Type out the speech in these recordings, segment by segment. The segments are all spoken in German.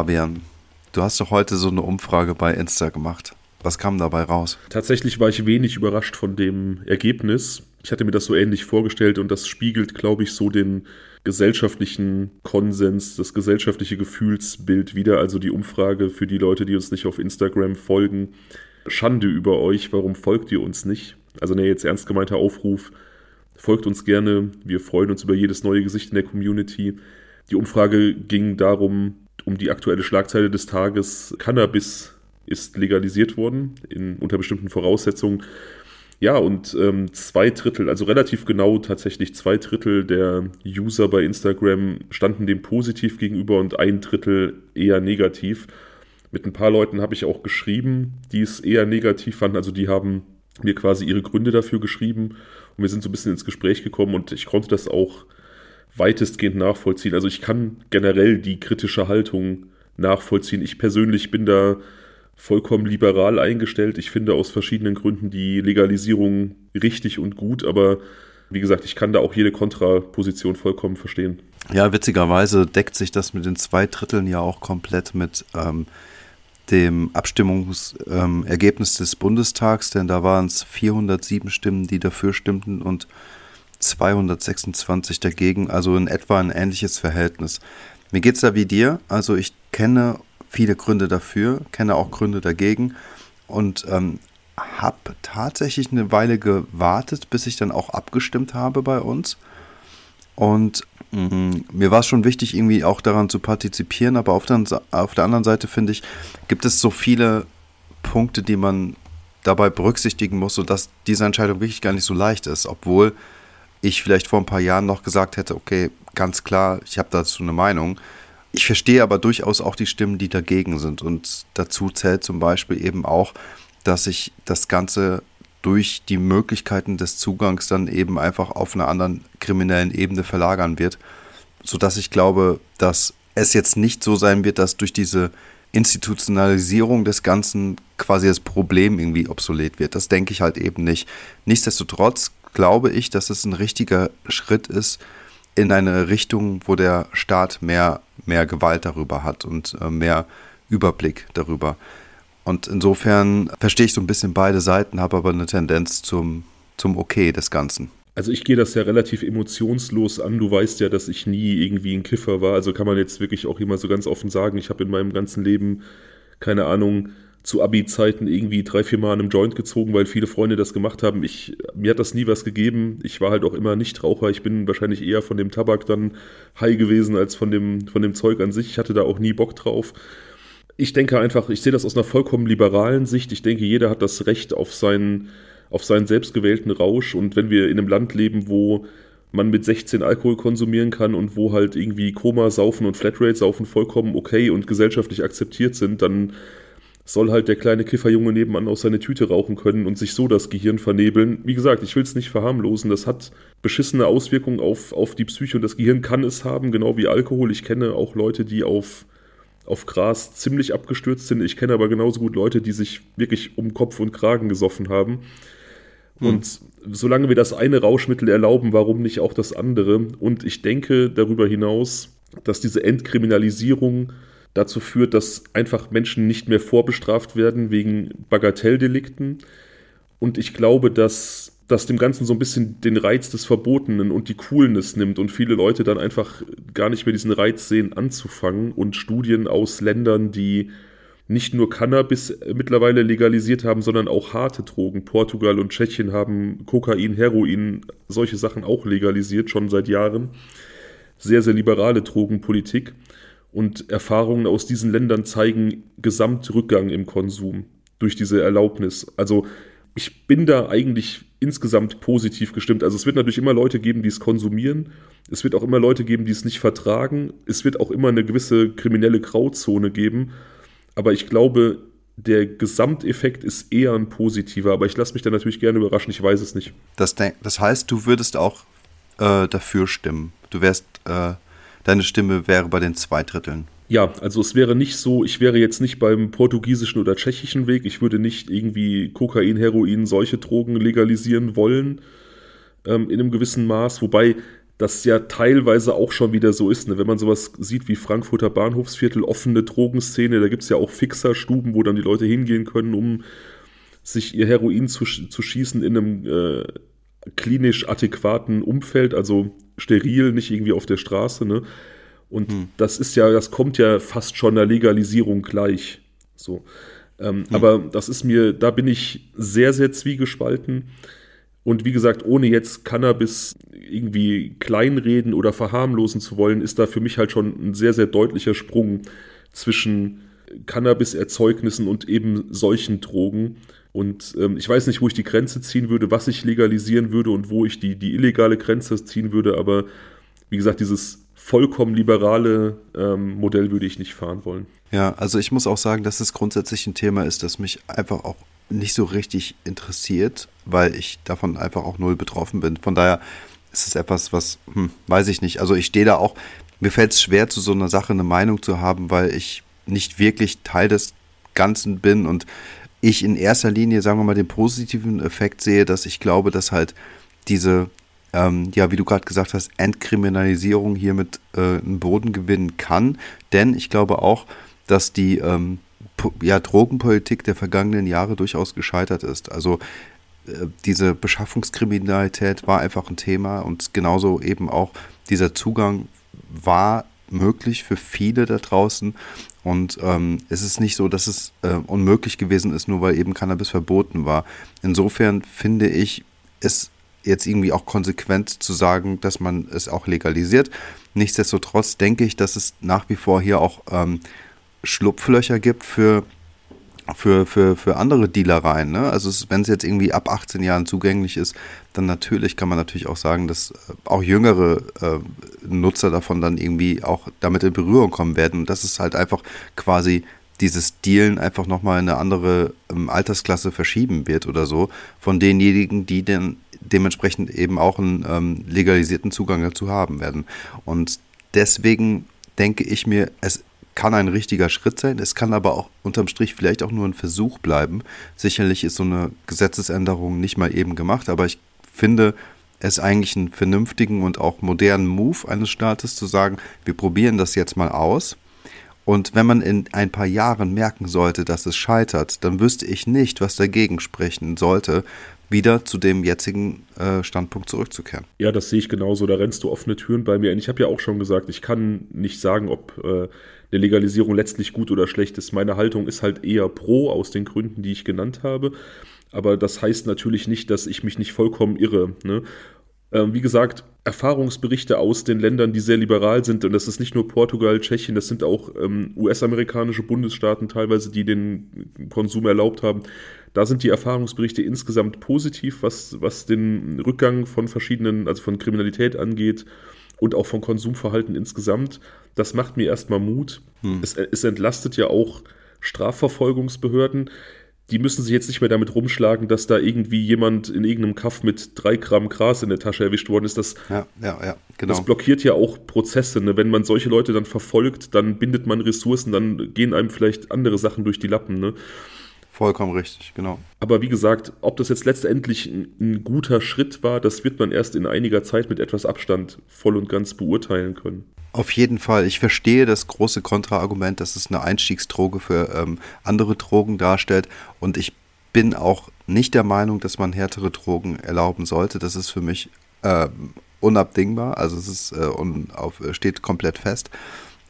Fabian, du hast doch heute so eine Umfrage bei Insta gemacht. Was kam dabei raus? Tatsächlich war ich wenig überrascht von dem Ergebnis. Ich hatte mir das so ähnlich vorgestellt und das spiegelt, glaube ich, so den gesellschaftlichen Konsens, das gesellschaftliche Gefühlsbild wieder. Also die Umfrage für die Leute, die uns nicht auf Instagram folgen. Schande über euch, warum folgt ihr uns nicht? Also ne, jetzt ernst gemeinter Aufruf. Folgt uns gerne. Wir freuen uns über jedes neue Gesicht in der Community. Die Umfrage ging darum, um die aktuelle Schlagzeile des Tages. Cannabis ist legalisiert worden, in, unter bestimmten Voraussetzungen. Ja, und ähm, zwei Drittel, also relativ genau tatsächlich zwei Drittel der User bei Instagram standen dem positiv gegenüber und ein Drittel eher negativ. Mit ein paar Leuten habe ich auch geschrieben, die es eher negativ fanden. Also die haben mir quasi ihre Gründe dafür geschrieben und wir sind so ein bisschen ins Gespräch gekommen und ich konnte das auch weitestgehend nachvollziehen. Also ich kann generell die kritische Haltung nachvollziehen. Ich persönlich bin da vollkommen liberal eingestellt. Ich finde aus verschiedenen Gründen die Legalisierung richtig und gut, aber wie gesagt, ich kann da auch jede Kontraposition vollkommen verstehen. Ja, witzigerweise deckt sich das mit den zwei Dritteln ja auch komplett mit ähm, dem Abstimmungsergebnis ähm, des Bundestags, denn da waren es 407 Stimmen, die dafür stimmten und 226 dagegen, also in etwa ein ähnliches Verhältnis. Mir geht es da wie dir, also ich kenne viele Gründe dafür, kenne auch Gründe dagegen und ähm, habe tatsächlich eine Weile gewartet, bis ich dann auch abgestimmt habe bei uns. Und mh, mir war es schon wichtig, irgendwie auch daran zu partizipieren, aber auf der, auf der anderen Seite finde ich, gibt es so viele Punkte, die man dabei berücksichtigen muss, sodass diese Entscheidung wirklich gar nicht so leicht ist, obwohl ich vielleicht vor ein paar Jahren noch gesagt hätte, okay, ganz klar, ich habe dazu eine Meinung. Ich verstehe aber durchaus auch die Stimmen, die dagegen sind. Und dazu zählt zum Beispiel eben auch, dass sich das Ganze durch die Möglichkeiten des Zugangs dann eben einfach auf einer anderen kriminellen Ebene verlagern wird. Sodass ich glaube, dass es jetzt nicht so sein wird, dass durch diese Institutionalisierung des Ganzen quasi das Problem irgendwie obsolet wird. Das denke ich halt eben nicht. Nichtsdestotrotz glaube ich, dass es ein richtiger Schritt ist, in eine Richtung, wo der Staat mehr, mehr Gewalt darüber hat und äh, mehr Überblick darüber. Und insofern verstehe ich so ein bisschen beide Seiten, habe aber eine Tendenz zum, zum Okay des Ganzen. Also ich gehe das ja relativ emotionslos an. Du weißt ja, dass ich nie irgendwie ein Kiffer war. Also kann man jetzt wirklich auch immer so ganz offen sagen, ich habe in meinem ganzen Leben, keine Ahnung, zu Abi-Zeiten irgendwie drei, vier Mal an einem Joint gezogen, weil viele Freunde das gemacht haben. Ich, mir hat das nie was gegeben. Ich war halt auch immer Nichtraucher. Ich bin wahrscheinlich eher von dem Tabak dann high gewesen als von dem, von dem Zeug an sich. Ich hatte da auch nie Bock drauf. Ich denke einfach, ich sehe das aus einer vollkommen liberalen Sicht. Ich denke, jeder hat das Recht auf seinen, auf seinen selbstgewählten Rausch. Und wenn wir in einem Land leben, wo man mit 16 Alkohol konsumieren kann und wo halt irgendwie Koma, Saufen und Flatrate saufen vollkommen okay und gesellschaftlich akzeptiert sind, dann soll halt der kleine Kifferjunge nebenan aus seine Tüte rauchen können und sich so das Gehirn vernebeln. Wie gesagt, ich will es nicht verharmlosen. Das hat beschissene Auswirkungen auf, auf die Psyche und das Gehirn kann es haben, genau wie Alkohol. Ich kenne auch Leute, die auf, auf Gras ziemlich abgestürzt sind. Ich kenne aber genauso gut Leute, die sich wirklich um Kopf und Kragen gesoffen haben. Hm. Und solange wir das eine Rauschmittel erlauben, warum nicht auch das andere? Und ich denke darüber hinaus, dass diese Entkriminalisierung dazu führt, dass einfach Menschen nicht mehr vorbestraft werden wegen Bagatelldelikten. Und ich glaube, dass das dem Ganzen so ein bisschen den Reiz des Verbotenen und die Coolness nimmt und viele Leute dann einfach gar nicht mehr diesen Reiz sehen, anzufangen. Und Studien aus Ländern, die nicht nur Cannabis mittlerweile legalisiert haben, sondern auch harte Drogen. Portugal und Tschechien haben Kokain, Heroin, solche Sachen auch legalisiert, schon seit Jahren. Sehr, sehr liberale Drogenpolitik. Und Erfahrungen aus diesen Ländern zeigen Gesamtrückgang im Konsum durch diese Erlaubnis. Also ich bin da eigentlich insgesamt positiv gestimmt. Also es wird natürlich immer Leute geben, die es konsumieren. Es wird auch immer Leute geben, die es nicht vertragen. Es wird auch immer eine gewisse kriminelle Grauzone geben. Aber ich glaube, der Gesamteffekt ist eher ein positiver. Aber ich lasse mich da natürlich gerne überraschen. Ich weiß es nicht. Das, das heißt, du würdest auch äh, dafür stimmen. Du wärst äh, deine Stimme wäre bei den zwei Dritteln. Ja, also es wäre nicht so, ich wäre jetzt nicht beim portugiesischen oder tschechischen Weg, ich würde nicht irgendwie Kokain, Heroin, solche Drogen legalisieren wollen ähm, in einem gewissen Maß, wobei das ja teilweise auch schon wieder so ist. Ne? Wenn man sowas sieht wie Frankfurter Bahnhofsviertel, offene Drogenszene, da gibt es ja auch Fixerstuben, wo dann die Leute hingehen können, um sich ihr Heroin zu, zu schießen in einem äh, klinisch adäquaten Umfeld, also steril, nicht irgendwie auf der Straße. Ne? Und hm. das ist ja, das kommt ja fast schon der Legalisierung gleich. So. Ähm, hm. Aber das ist mir, da bin ich sehr, sehr zwiegespalten. Und wie gesagt, ohne jetzt Cannabis irgendwie kleinreden oder verharmlosen zu wollen, ist da für mich halt schon ein sehr, sehr deutlicher Sprung zwischen Cannabis-Erzeugnissen und eben solchen Drogen. Und ähm, ich weiß nicht, wo ich die Grenze ziehen würde, was ich legalisieren würde und wo ich die, die illegale Grenze ziehen würde, aber wie gesagt, dieses vollkommen liberale ähm, Modell würde ich nicht fahren wollen. Ja, also ich muss auch sagen, dass es grundsätzlich ein Thema ist, das mich einfach auch nicht so richtig interessiert, weil ich davon einfach auch null betroffen bin. Von daher ist es etwas, was, hm, weiß ich nicht. Also ich stehe da auch, mir fällt es schwer, zu so einer Sache eine Meinung zu haben, weil ich nicht wirklich Teil des Ganzen bin und ich in erster Linie, sagen wir mal, den positiven Effekt sehe, dass ich glaube, dass halt diese, ähm, ja, wie du gerade gesagt hast, Entkriminalisierung hiermit äh, einen Boden gewinnen kann. Denn ich glaube auch, dass die ähm, ja, Drogenpolitik der vergangenen Jahre durchaus gescheitert ist. Also äh, diese Beschaffungskriminalität war einfach ein Thema und genauso eben auch dieser Zugang war möglich für viele da draußen. Und ähm, es ist nicht so, dass es äh, unmöglich gewesen ist, nur weil eben Cannabis verboten war. Insofern finde ich es jetzt irgendwie auch konsequent zu sagen, dass man es auch legalisiert. Nichtsdestotrotz denke ich, dass es nach wie vor hier auch ähm, Schlupflöcher gibt für für, für, für andere Dealereien. Ne? Also wenn es jetzt irgendwie ab 18 Jahren zugänglich ist, dann natürlich kann man natürlich auch sagen, dass äh, auch jüngere äh, Nutzer davon dann irgendwie auch damit in Berührung kommen werden. Und das ist halt einfach quasi dieses Dealen einfach nochmal in eine andere ähm, Altersklasse verschieben wird oder so, von denjenigen, die dann dementsprechend eben auch einen ähm, legalisierten Zugang dazu haben werden. Und deswegen denke ich mir, es kann ein richtiger Schritt sein. Es kann aber auch unterm Strich vielleicht auch nur ein Versuch bleiben. Sicherlich ist so eine Gesetzesänderung nicht mal eben gemacht, aber ich finde es eigentlich einen vernünftigen und auch modernen Move eines Staates zu sagen, wir probieren das jetzt mal aus. Und wenn man in ein paar Jahren merken sollte, dass es scheitert, dann wüsste ich nicht, was dagegen sprechen sollte, wieder zu dem jetzigen äh, Standpunkt zurückzukehren. Ja, das sehe ich genauso. Da rennst du offene Türen bei mir. Und ich habe ja auch schon gesagt, ich kann nicht sagen, ob äh, eine Legalisierung letztlich gut oder schlecht ist. Meine Haltung ist halt eher pro, aus den Gründen, die ich genannt habe. Aber das heißt natürlich nicht, dass ich mich nicht vollkommen irre. Ne? Ähm, wie gesagt, Erfahrungsberichte aus den Ländern, die sehr liberal sind, und das ist nicht nur Portugal, Tschechien, das sind auch ähm, US-amerikanische Bundesstaaten teilweise, die den Konsum erlaubt haben. Da sind die Erfahrungsberichte insgesamt positiv, was, was den Rückgang von verschiedenen, also von Kriminalität angeht und auch von Konsumverhalten insgesamt. Das macht mir erstmal Mut. Hm. Es, es entlastet ja auch Strafverfolgungsbehörden die müssen sich jetzt nicht mehr damit rumschlagen, dass da irgendwie jemand in irgendeinem Kaff mit drei Gramm Gras in der Tasche erwischt worden ist. Das, ja, ja, ja, genau. das blockiert ja auch Prozesse. Ne? Wenn man solche Leute dann verfolgt, dann bindet man Ressourcen, dann gehen einem vielleicht andere Sachen durch die Lappen. Ne? Vollkommen richtig, genau. Aber wie gesagt, ob das jetzt letztendlich ein, ein, guter Schritt war, das wird man erst in einiger Zeit mit etwas Abstand voll und ganz beurteilen können. Auf jeden Fall. Ich verstehe das große Kontraargument, dass es eine Einstiegsdroge für ähm, andere Drogen darstellt. Und ich bin auch nicht der Meinung, dass man härtere Drogen erlauben sollte. Das ist für mich äh, unabdingbar. Also es ist, äh, auf, steht komplett fest.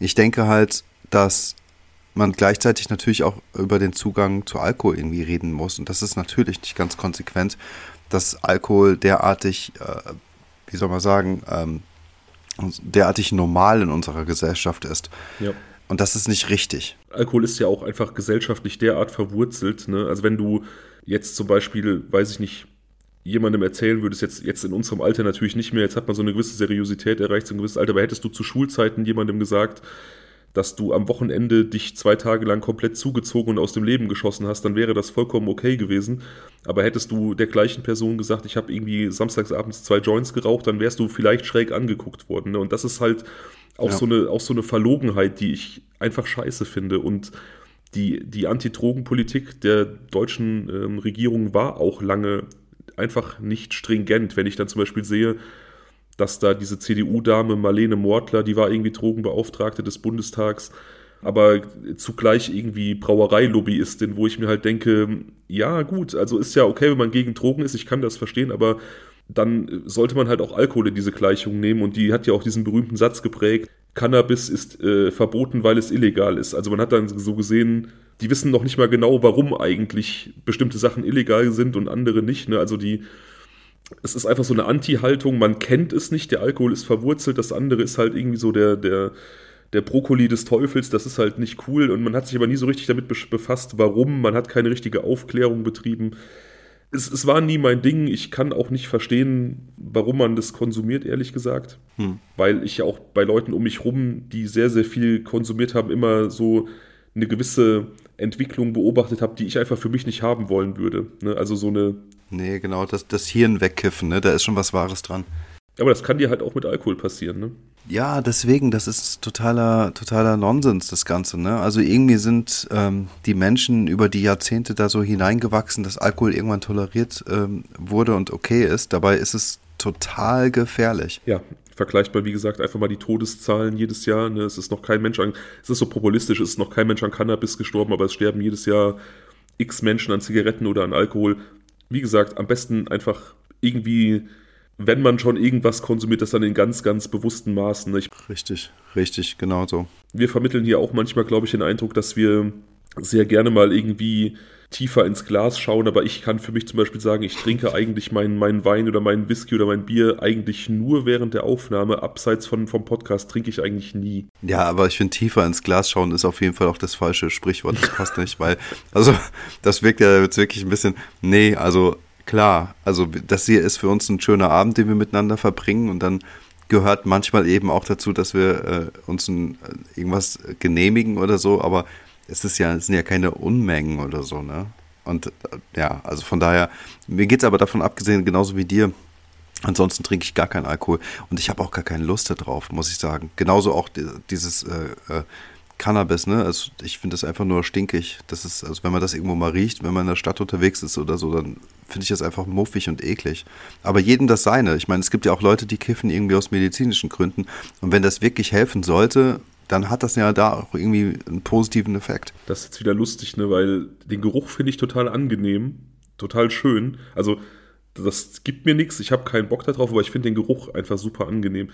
Ich denke halt, dass man gleichzeitig natürlich auch über den Zugang zu Alkohol irgendwie reden muss. Und das ist natürlich nicht ganz konsequent, dass Alkohol derartig, äh, wie soll man sagen, ähm, derartig normal in unserer Gesellschaft ist. Ja. Und das ist nicht richtig. Alkohol ist ja auch einfach gesellschaftlich derart verwurzelt. Ne? Also wenn du jetzt zum Beispiel, weiß ich nicht, jemandem erzählen würdest, jetzt, jetzt in unserem Alter natürlich nicht mehr, jetzt hat man so eine gewisse Seriosität erreicht, so ein gewisses Alter, aber hättest du zu Schulzeiten jemandem gesagt, dass du am Wochenende dich zwei Tage lang komplett zugezogen und aus dem Leben geschossen hast, dann wäre das vollkommen okay gewesen. Aber hättest du der gleichen Person gesagt, ich habe irgendwie samstagsabends zwei Joints geraucht, dann wärst du vielleicht schräg angeguckt worden. Ne? Und das ist halt auch, ja. so eine, auch so eine Verlogenheit, die ich einfach scheiße finde. Und die, die Anti-Drogen-Politik der deutschen ähm, Regierung war auch lange einfach nicht stringent. Wenn ich dann zum Beispiel sehe, dass da diese CDU-Dame Marlene Mortler, die war irgendwie Drogenbeauftragte des Bundestags, aber zugleich irgendwie Brauereilobbyistin, wo ich mir halt denke, ja gut, also ist ja okay, wenn man gegen Drogen ist, ich kann das verstehen, aber dann sollte man halt auch Alkohol in diese Gleichung nehmen und die hat ja auch diesen berühmten Satz geprägt, Cannabis ist äh, verboten, weil es illegal ist. Also man hat dann so gesehen, die wissen noch nicht mal genau, warum eigentlich bestimmte Sachen illegal sind und andere nicht. Ne? Also die, es ist einfach so eine Anti-Haltung, man kennt es nicht, der Alkohol ist verwurzelt, das andere ist halt irgendwie so der, der, der Brokkoli des Teufels, das ist halt nicht cool und man hat sich aber nie so richtig damit befasst, warum, man hat keine richtige Aufklärung betrieben. Es, es war nie mein Ding, ich kann auch nicht verstehen, warum man das konsumiert, ehrlich gesagt. Hm. Weil ich ja auch bei Leuten um mich rum, die sehr, sehr viel konsumiert haben, immer so eine gewisse Entwicklung beobachtet habe, die ich einfach für mich nicht haben wollen würde. Ne? Also so eine. Nee, genau, das, das Hirn wegkiffen, ne? da ist schon was Wahres dran. Aber das kann dir halt auch mit Alkohol passieren, ne? Ja, deswegen, das ist totaler, totaler Nonsens, das Ganze. Ne? Also irgendwie sind ähm, die Menschen über die Jahrzehnte da so hineingewachsen, dass Alkohol irgendwann toleriert ähm, wurde und okay ist. Dabei ist es total gefährlich. Ja, vergleicht man, wie gesagt, einfach mal die Todeszahlen jedes Jahr. Ne? Es ist noch kein Mensch an, es ist so populistisch, es ist noch kein Mensch an Cannabis gestorben, aber es sterben jedes Jahr x Menschen an Zigaretten oder an Alkohol. Wie gesagt, am besten einfach irgendwie wenn man schon irgendwas konsumiert, das dann in ganz, ganz bewussten Maßen. Nicht? Richtig, richtig, genau so. Wir vermitteln hier auch manchmal, glaube ich, den Eindruck, dass wir sehr gerne mal irgendwie tiefer ins Glas schauen, aber ich kann für mich zum Beispiel sagen, ich trinke eigentlich meinen, meinen Wein oder meinen Whisky oder mein Bier eigentlich nur während der Aufnahme. Abseits von, vom Podcast trinke ich eigentlich nie. Ja, aber ich finde, tiefer ins Glas schauen ist auf jeden Fall auch das falsche Sprichwort. Das passt nicht, weil, also, das wirkt ja jetzt wirklich ein bisschen, nee, also klar. Also das hier ist für uns ein schöner Abend, den wir miteinander verbringen und dann gehört manchmal eben auch dazu, dass wir äh, uns ein, äh, irgendwas genehmigen oder so, aber es ist ja, es sind ja keine Unmengen oder so, ne? Und äh, ja, also von daher, mir geht es aber davon abgesehen, genauso wie dir, Ansonsten trinke ich gar keinen Alkohol und ich habe auch gar keine Lust darauf, muss ich sagen. Genauso auch dieses äh, äh, Cannabis, ne? Also ich finde das einfach nur stinkig. Das ist, also wenn man das irgendwo mal riecht, wenn man in der Stadt unterwegs ist oder so, dann finde ich das einfach muffig und eklig. Aber jedem das seine. Ich meine, es gibt ja auch Leute, die kiffen irgendwie aus medizinischen Gründen. Und wenn das wirklich helfen sollte, dann hat das ja da auch irgendwie einen positiven Effekt. Das ist jetzt wieder lustig, ne? Weil den Geruch finde ich total angenehm, total schön. Also das gibt mir nichts, ich habe keinen Bock darauf, aber ich finde den Geruch einfach super angenehm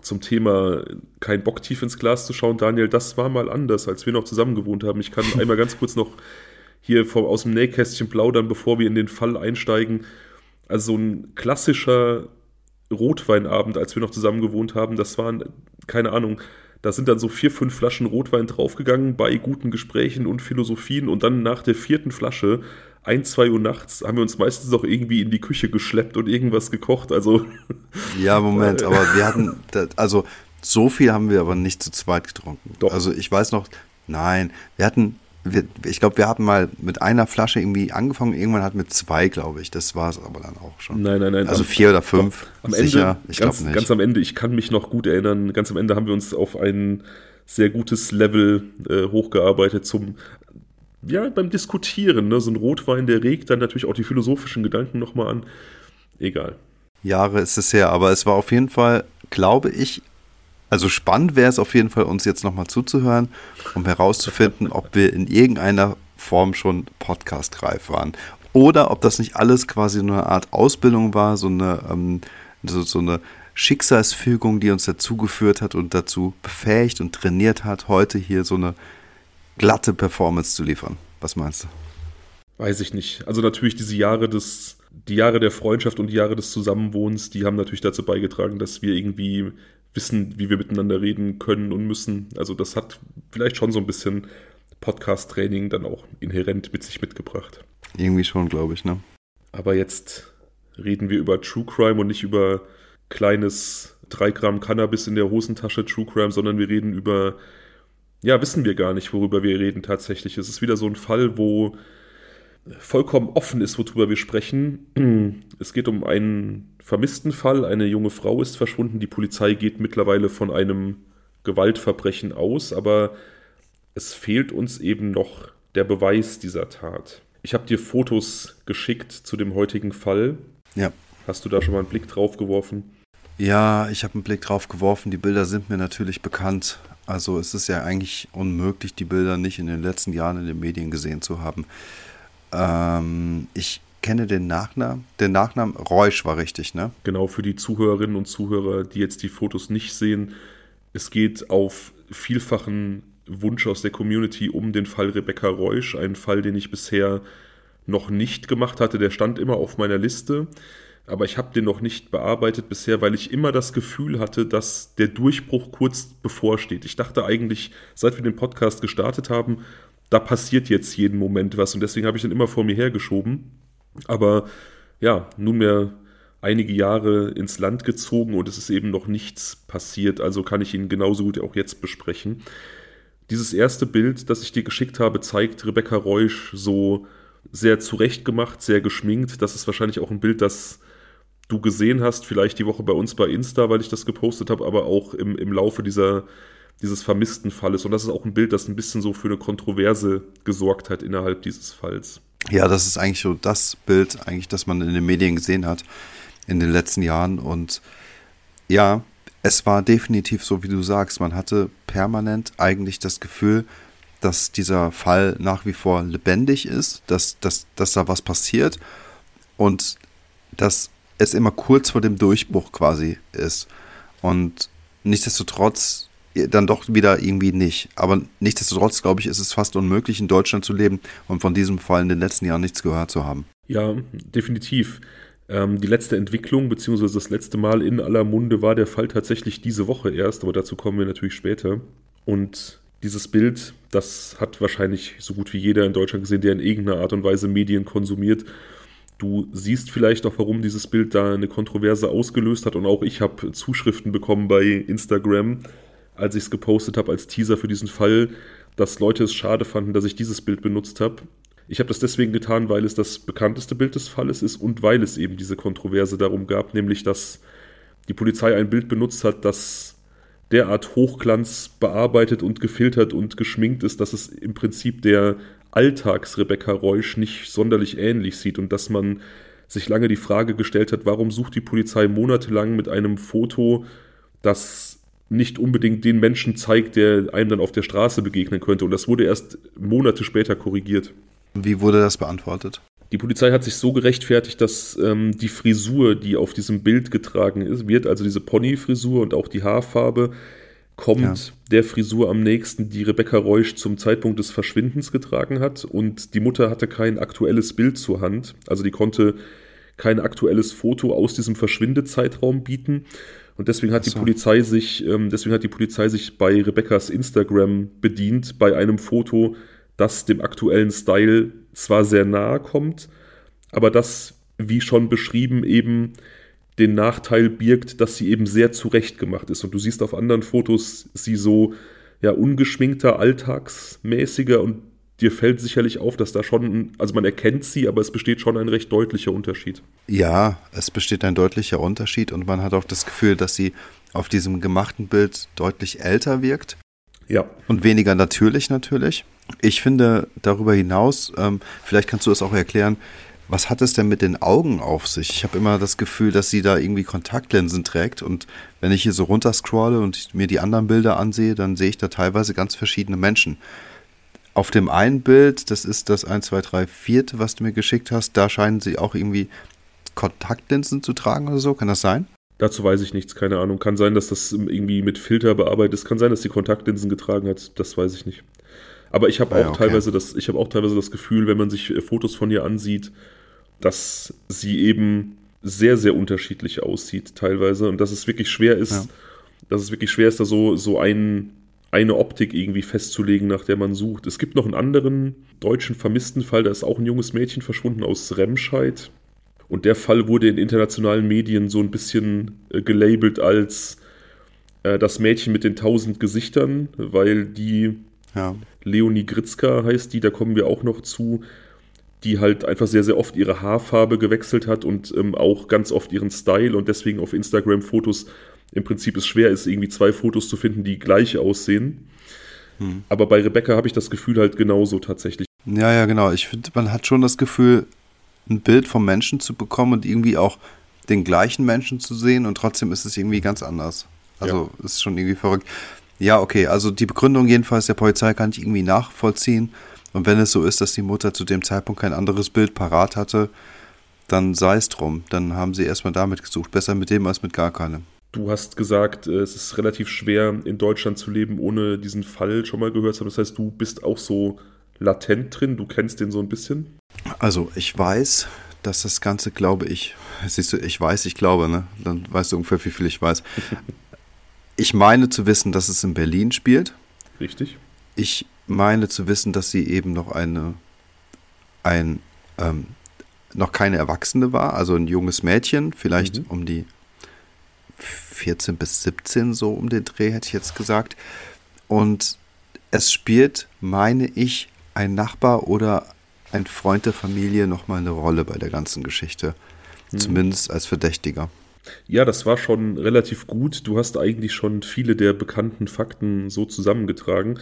zum Thema kein Bock tief ins Glas zu schauen, Daniel, das war mal anders, als wir noch zusammen gewohnt haben. Ich kann einmal ganz kurz noch hier vom, aus dem Nähkästchen plaudern, bevor wir in den Fall einsteigen. Also so ein klassischer Rotweinabend, als wir noch zusammen gewohnt haben, das waren, keine Ahnung, da sind dann so vier, fünf Flaschen Rotwein draufgegangen bei guten Gesprächen und Philosophien und dann nach der vierten Flasche ein, zwei Uhr nachts haben wir uns meistens noch irgendwie in die Küche geschleppt und irgendwas gekocht. Also. Ja, Moment, aber wir hatten, also so viel haben wir aber nicht zu zweit getrunken. Doch. Also ich weiß noch, nein, wir hatten, wir, ich glaube, wir haben mal mit einer Flasche irgendwie angefangen, irgendwann hat mit zwei, glaube ich. Das war es aber dann auch schon. Nein, nein, nein. Also vier oder fünf. Am sicher, Ende, ich glaube nicht. Ganz am Ende, ich kann mich noch gut erinnern, ganz am Ende haben wir uns auf ein sehr gutes Level äh, hochgearbeitet zum ja, beim Diskutieren, ne? so ein Rotwein, der regt dann natürlich auch die philosophischen Gedanken nochmal an. Egal. Jahre ist es her, aber es war auf jeden Fall, glaube ich, also spannend wäre es auf jeden Fall, uns jetzt nochmal zuzuhören, um herauszufinden, ob wir in irgendeiner Form schon podcastreif waren. Oder ob das nicht alles quasi nur eine Art Ausbildung war, so eine, ähm, so, so eine Schicksalsfügung, die uns dazu geführt hat und dazu befähigt und trainiert hat, heute hier so eine glatte Performance zu liefern. Was meinst du? Weiß ich nicht. Also natürlich diese Jahre des, die Jahre der Freundschaft und die Jahre des Zusammenwohnens, die haben natürlich dazu beigetragen, dass wir irgendwie wissen, wie wir miteinander reden können und müssen. Also das hat vielleicht schon so ein bisschen Podcast-Training dann auch inhärent mit sich mitgebracht. Irgendwie schon, glaube ich, ne? Aber jetzt reden wir über True Crime und nicht über kleines 3 Gramm Cannabis in der Hosentasche True Crime, sondern wir reden über ja, wissen wir gar nicht, worüber wir reden tatsächlich. Es ist wieder so ein Fall, wo vollkommen offen ist, worüber wir sprechen. Es geht um einen vermissten Fall. Eine junge Frau ist verschwunden. Die Polizei geht mittlerweile von einem Gewaltverbrechen aus, aber es fehlt uns eben noch der Beweis dieser Tat. Ich habe dir Fotos geschickt zu dem heutigen Fall. Ja. Hast du da schon mal einen Blick drauf geworfen? Ja, ich habe einen Blick drauf geworfen. Die Bilder sind mir natürlich bekannt. Also es ist ja eigentlich unmöglich, die Bilder nicht in den letzten Jahren in den Medien gesehen zu haben. Ähm, ich kenne den Nachnamen. Der Nachname Reusch war richtig, ne? Genau, für die Zuhörerinnen und Zuhörer, die jetzt die Fotos nicht sehen. Es geht auf vielfachen Wunsch aus der Community um den Fall Rebecca Reusch. Einen Fall, den ich bisher noch nicht gemacht hatte. Der stand immer auf meiner Liste aber ich habe den noch nicht bearbeitet bisher, weil ich immer das Gefühl hatte, dass der Durchbruch kurz bevorsteht. Ich dachte eigentlich, seit wir den Podcast gestartet haben, da passiert jetzt jeden Moment was und deswegen habe ich den immer vor mir hergeschoben. Aber ja, nunmehr einige Jahre ins Land gezogen und es ist eben noch nichts passiert, also kann ich ihn genauso gut auch jetzt besprechen. Dieses erste Bild, das ich dir geschickt habe, zeigt Rebecca Reusch so sehr zurechtgemacht, sehr geschminkt. Das ist wahrscheinlich auch ein Bild, das du gesehen hast, vielleicht die Woche bei uns bei Insta, weil ich das gepostet habe, aber auch im, im Laufe dieser, dieses vermissten Falles. Und das ist auch ein Bild, das ein bisschen so für eine Kontroverse gesorgt hat innerhalb dieses Falls. Ja, das ist eigentlich so das Bild, eigentlich, das man in den Medien gesehen hat in den letzten Jahren. Und ja, es war definitiv so, wie du sagst. Man hatte permanent eigentlich das Gefühl, dass dieser Fall nach wie vor lebendig ist, dass, dass, dass da was passiert und dass es immer kurz vor dem Durchbruch quasi ist. Und nichtsdestotrotz dann doch wieder irgendwie nicht. Aber nichtsdestotrotz, glaube ich, ist es fast unmöglich, in Deutschland zu leben und von diesem Fall in den letzten Jahren nichts gehört zu haben. Ja, definitiv. Ähm, die letzte Entwicklung, beziehungsweise das letzte Mal in aller Munde war der Fall tatsächlich diese Woche erst, aber dazu kommen wir natürlich später. Und dieses Bild, das hat wahrscheinlich so gut wie jeder in Deutschland gesehen, der in irgendeiner Art und Weise Medien konsumiert. Du siehst vielleicht auch, warum dieses Bild da eine Kontroverse ausgelöst hat. Und auch ich habe Zuschriften bekommen bei Instagram, als ich es gepostet habe als Teaser für diesen Fall, dass Leute es schade fanden, dass ich dieses Bild benutzt habe. Ich habe das deswegen getan, weil es das bekannteste Bild des Falles ist und weil es eben diese Kontroverse darum gab, nämlich dass die Polizei ein Bild benutzt hat, das derart Hochglanz bearbeitet und gefiltert und geschminkt ist, dass es im Prinzip der Alltags-Rebecca Reusch nicht sonderlich ähnlich sieht und dass man sich lange die Frage gestellt hat, warum sucht die Polizei monatelang mit einem Foto, das nicht unbedingt den Menschen zeigt, der einem dann auf der Straße begegnen könnte. Und das wurde erst Monate später korrigiert. Wie wurde das beantwortet? Die Polizei hat sich so gerechtfertigt, dass ähm, die Frisur, die auf diesem Bild getragen ist, wird, also diese Pony-Frisur und auch die Haarfarbe, kommt ja. der Frisur am nächsten, die Rebecca Reusch zum Zeitpunkt des Verschwindens getragen hat. Und die Mutter hatte kein aktuelles Bild zur Hand. Also die konnte kein aktuelles Foto aus diesem Verschwindezeitraum bieten. Und deswegen hat so. die Polizei sich, ähm, deswegen hat die Polizei sich bei Rebeccas Instagram bedient, bei einem Foto, das dem aktuellen Style zwar sehr nahe kommt, aber das, wie schon beschrieben, eben den Nachteil birgt, dass sie eben sehr zurechtgemacht ist. Und du siehst auf anderen Fotos sie so ja ungeschminkter, alltagsmäßiger und dir fällt sicherlich auf, dass da schon, also man erkennt sie, aber es besteht schon ein recht deutlicher Unterschied. Ja, es besteht ein deutlicher Unterschied und man hat auch das Gefühl, dass sie auf diesem gemachten Bild deutlich älter wirkt. Ja. Und weniger natürlich natürlich. Ich finde darüber hinaus, ähm, vielleicht kannst du es auch erklären, was hat es denn mit den Augen auf sich? Ich habe immer das Gefühl, dass sie da irgendwie Kontaktlinsen trägt. Und wenn ich hier so runterscrolle und mir die anderen Bilder ansehe, dann sehe ich da teilweise ganz verschiedene Menschen. Auf dem einen Bild, das ist das 1, 2, 3, 4, was du mir geschickt hast, da scheinen sie auch irgendwie Kontaktlinsen zu tragen oder so. Kann das sein? Dazu weiß ich nichts, keine Ahnung. Kann sein, dass das irgendwie mit Filter bearbeitet ist. Kann sein, dass sie Kontaktlinsen getragen hat. Das weiß ich nicht. Aber ich habe ah, auch okay. teilweise das, ich habe auch teilweise das Gefühl, wenn man sich äh, Fotos von ihr ansieht, dass sie eben sehr, sehr unterschiedlich aussieht, teilweise. Und dass es wirklich schwer ist, ja. dass es wirklich schwer ist, da so, so ein, eine Optik irgendwie festzulegen, nach der man sucht. Es gibt noch einen anderen deutschen vermissten Fall, da ist auch ein junges Mädchen verschwunden aus Remscheid. Und der Fall wurde in internationalen Medien so ein bisschen äh, gelabelt als äh, das Mädchen mit den tausend Gesichtern, weil die ja. Leonie Gritzka heißt die, da kommen wir auch noch zu, die halt einfach sehr, sehr oft ihre Haarfarbe gewechselt hat und ähm, auch ganz oft ihren Style und deswegen auf Instagram Fotos im Prinzip es schwer ist, irgendwie zwei Fotos zu finden, die gleich aussehen. Hm. Aber bei Rebecca habe ich das Gefühl halt genauso tatsächlich. Ja, ja, genau. Ich finde, man hat schon das Gefühl, ein Bild vom Menschen zu bekommen und irgendwie auch den gleichen Menschen zu sehen und trotzdem ist es irgendwie ganz anders. Also ja. ist schon irgendwie verrückt. Ja, okay, also die Begründung jedenfalls der Polizei kann ich irgendwie nachvollziehen. Und wenn es so ist, dass die Mutter zu dem Zeitpunkt kein anderes Bild parat hatte, dann sei es drum. Dann haben sie erstmal damit gesucht. Besser mit dem als mit gar keinem. Du hast gesagt, äh, es ist relativ schwer in Deutschland zu leben, ohne diesen Fall schon mal gehört zu haben. Das heißt, du bist auch so latent drin, du kennst den so ein bisschen? Also ich weiß, dass das Ganze, glaube ich, siehst du, ich weiß, ich glaube, ne? Dann weißt du ungefähr, wie viel ich weiß. Ich meine zu wissen, dass es in Berlin spielt. Richtig. Ich meine zu wissen, dass sie eben noch eine, ein, ähm, noch keine Erwachsene war, also ein junges Mädchen, vielleicht mhm. um die 14 bis 17 so um den Dreh, hätte ich jetzt gesagt. Und es spielt, meine ich, ein Nachbar oder ein Freund der Familie nochmal eine Rolle bei der ganzen Geschichte. Mhm. Zumindest als Verdächtiger. Ja, das war schon relativ gut. Du hast eigentlich schon viele der bekannten Fakten so zusammengetragen.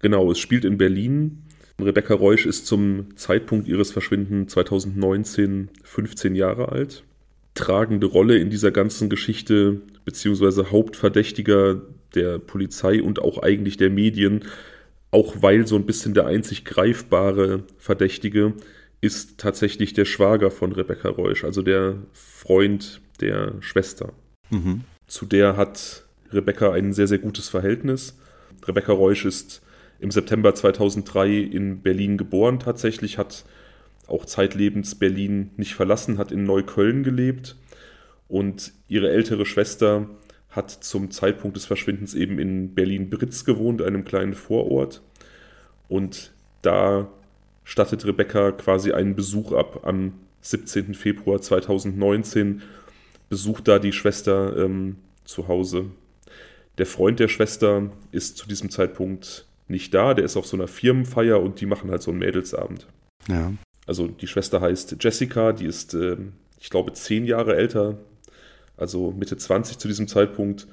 Genau, es spielt in Berlin. Rebecca Reusch ist zum Zeitpunkt ihres Verschwindens 2019 15 Jahre alt. Tragende Rolle in dieser ganzen Geschichte, beziehungsweise Hauptverdächtiger der Polizei und auch eigentlich der Medien, auch weil so ein bisschen der einzig greifbare Verdächtige ist tatsächlich der Schwager von Rebecca Reusch, also der Freund der Schwester. Mhm. Zu der hat Rebecca ein sehr, sehr gutes Verhältnis. Rebecca Reusch ist im September 2003 in Berlin geboren tatsächlich, hat auch zeitlebens Berlin nicht verlassen, hat in Neukölln gelebt und ihre ältere Schwester hat zum Zeitpunkt des Verschwindens eben in Berlin-Britz gewohnt, einem kleinen Vorort. Und da stattet Rebecca quasi einen Besuch ab am 17. Februar 2019, besucht da die Schwester ähm, zu Hause. Der Freund der Schwester ist zu diesem Zeitpunkt nicht da, der ist auf so einer Firmenfeier und die machen halt so einen Mädelsabend. Ja. Also die Schwester heißt Jessica, die ist, äh, ich glaube, zehn Jahre älter, also Mitte 20 zu diesem Zeitpunkt.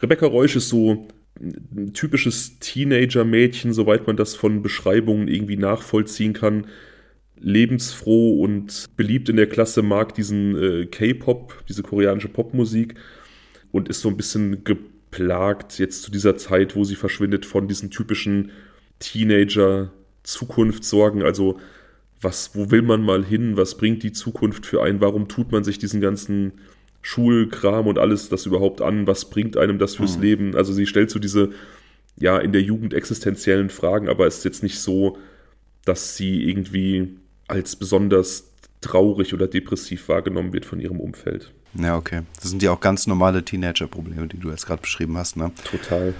Rebecca Reusch ist so ein typisches Teenager-Mädchen, soweit man das von Beschreibungen irgendwie nachvollziehen kann. Lebensfroh und beliebt in der Klasse, mag diesen äh, K-Pop, diese koreanische Popmusik und ist so ein bisschen geplagt jetzt zu dieser Zeit, wo sie verschwindet von diesen typischen Teenager-Zukunftssorgen. Also was, wo will man mal hin? Was bringt die Zukunft für einen? Warum tut man sich diesen ganzen Schulkram und alles das überhaupt an? Was bringt einem das fürs mhm. Leben? Also sie stellt so diese, ja, in der Jugend existenziellen Fragen, aber es ist jetzt nicht so, dass sie irgendwie als besonders traurig oder depressiv wahrgenommen wird von ihrem Umfeld. Ja, okay. Das sind ja auch ganz normale Teenager-Probleme, die du jetzt gerade beschrieben hast, ne? Total.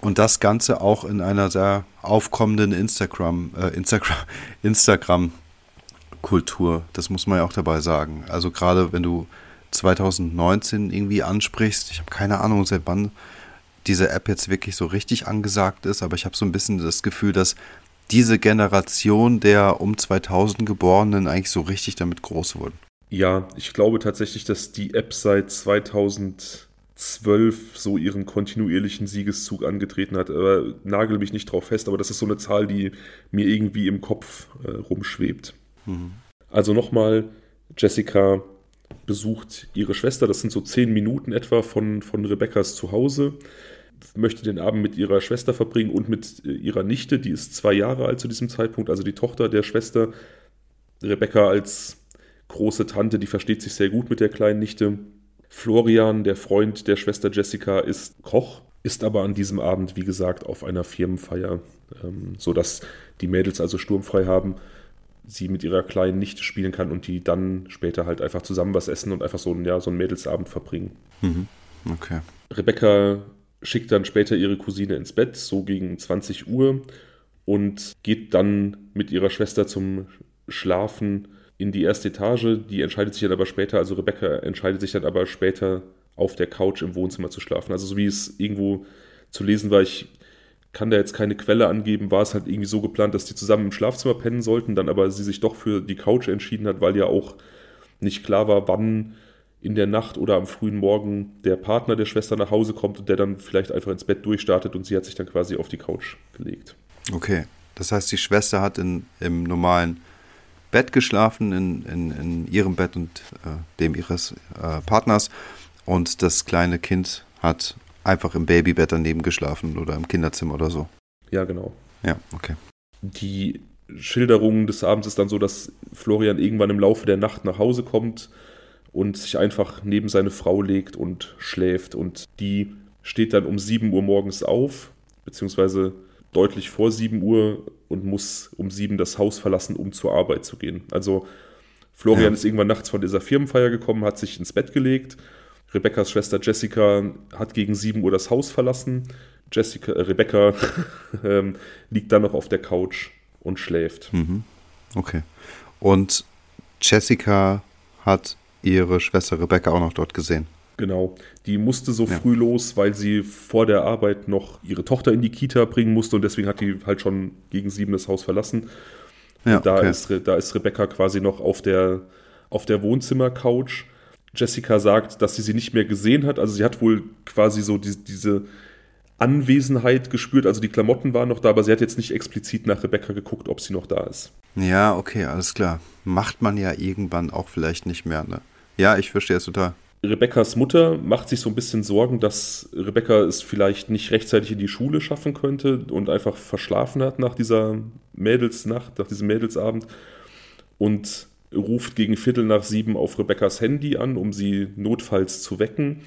Und das Ganze auch in einer sehr aufkommenden Instagram, äh, Instagram, Instagram-Kultur. Das muss man ja auch dabei sagen. Also gerade wenn du 2019 irgendwie ansprichst. Ich habe keine Ahnung, seit wann diese App jetzt wirklich so richtig angesagt ist, aber ich habe so ein bisschen das Gefühl, dass diese Generation der um 2000 Geborenen eigentlich so richtig damit groß wurden. Ja, ich glaube tatsächlich, dass die App seit 2012 so ihren kontinuierlichen Siegeszug angetreten hat. Aber nagel mich nicht drauf fest, aber das ist so eine Zahl, die mir irgendwie im Kopf äh, rumschwebt. Mhm. Also nochmal, Jessica besucht ihre Schwester, das sind so zehn Minuten etwa von, von Rebekkas Zuhause, möchte den Abend mit ihrer Schwester verbringen und mit äh, ihrer Nichte, die ist zwei Jahre alt zu diesem Zeitpunkt, also die Tochter der Schwester. Rebecca als große Tante, die versteht sich sehr gut mit der kleinen Nichte. Florian, der Freund der Schwester Jessica, ist Koch, ist aber an diesem Abend, wie gesagt, auf einer Firmenfeier, ähm, sodass die Mädels also sturmfrei haben sie mit ihrer kleinen Nichte spielen kann und die dann später halt einfach zusammen was essen und einfach so, ein, ja, so einen Mädelsabend verbringen. Mhm. Okay. Rebecca schickt dann später ihre Cousine ins Bett, so gegen 20 Uhr, und geht dann mit ihrer Schwester zum Schlafen in die erste Etage. Die entscheidet sich dann aber später, also Rebecca entscheidet sich dann aber später auf der Couch im Wohnzimmer zu schlafen. Also so wie es irgendwo zu lesen war, ich kann da jetzt keine Quelle angeben, war es halt irgendwie so geplant, dass die zusammen im Schlafzimmer pennen sollten, dann aber sie sich doch für die Couch entschieden hat, weil ja auch nicht klar war, wann in der Nacht oder am frühen Morgen der Partner der Schwester nach Hause kommt und der dann vielleicht einfach ins Bett durchstartet und sie hat sich dann quasi auf die Couch gelegt. Okay, das heißt, die Schwester hat in, im normalen Bett geschlafen, in, in, in ihrem Bett und äh, dem ihres äh, Partners. Und das kleine Kind hat einfach im Babybett daneben geschlafen oder im Kinderzimmer oder so. Ja, genau. Ja, okay. Die Schilderung des Abends ist dann so, dass Florian irgendwann im Laufe der Nacht nach Hause kommt und sich einfach neben seine Frau legt und schläft. Und die steht dann um 7 Uhr morgens auf, beziehungsweise deutlich vor 7 Uhr und muss um 7 das Haus verlassen, um zur Arbeit zu gehen. Also Florian ja. ist irgendwann nachts von dieser Firmenfeier gekommen, hat sich ins Bett gelegt. Rebecca's Schwester Jessica hat gegen 7 Uhr das Haus verlassen. Jessica, äh, Rebecca ähm, liegt dann noch auf der Couch und schläft. Mhm. Okay. Und Jessica hat ihre Schwester Rebecca auch noch dort gesehen. Genau. Die musste so ja. früh los, weil sie vor der Arbeit noch ihre Tochter in die Kita bringen musste und deswegen hat die halt schon gegen sieben das Haus verlassen. Ja, da, okay. ist, da ist Rebecca quasi noch auf der, auf der Wohnzimmercouch. Jessica sagt, dass sie sie nicht mehr gesehen hat. Also sie hat wohl quasi so die, diese Anwesenheit gespürt. Also die Klamotten waren noch da, aber sie hat jetzt nicht explizit nach Rebecca geguckt, ob sie noch da ist. Ja, okay, alles klar. Macht man ja irgendwann auch vielleicht nicht mehr, ne? Ja, ich verstehe es total. Rebekkas Mutter macht sich so ein bisschen Sorgen, dass Rebecca es vielleicht nicht rechtzeitig in die Schule schaffen könnte und einfach verschlafen hat nach dieser Mädelsnacht, nach diesem Mädelsabend und ruft gegen Viertel nach sieben auf Rebekkas Handy an, um sie notfalls zu wecken.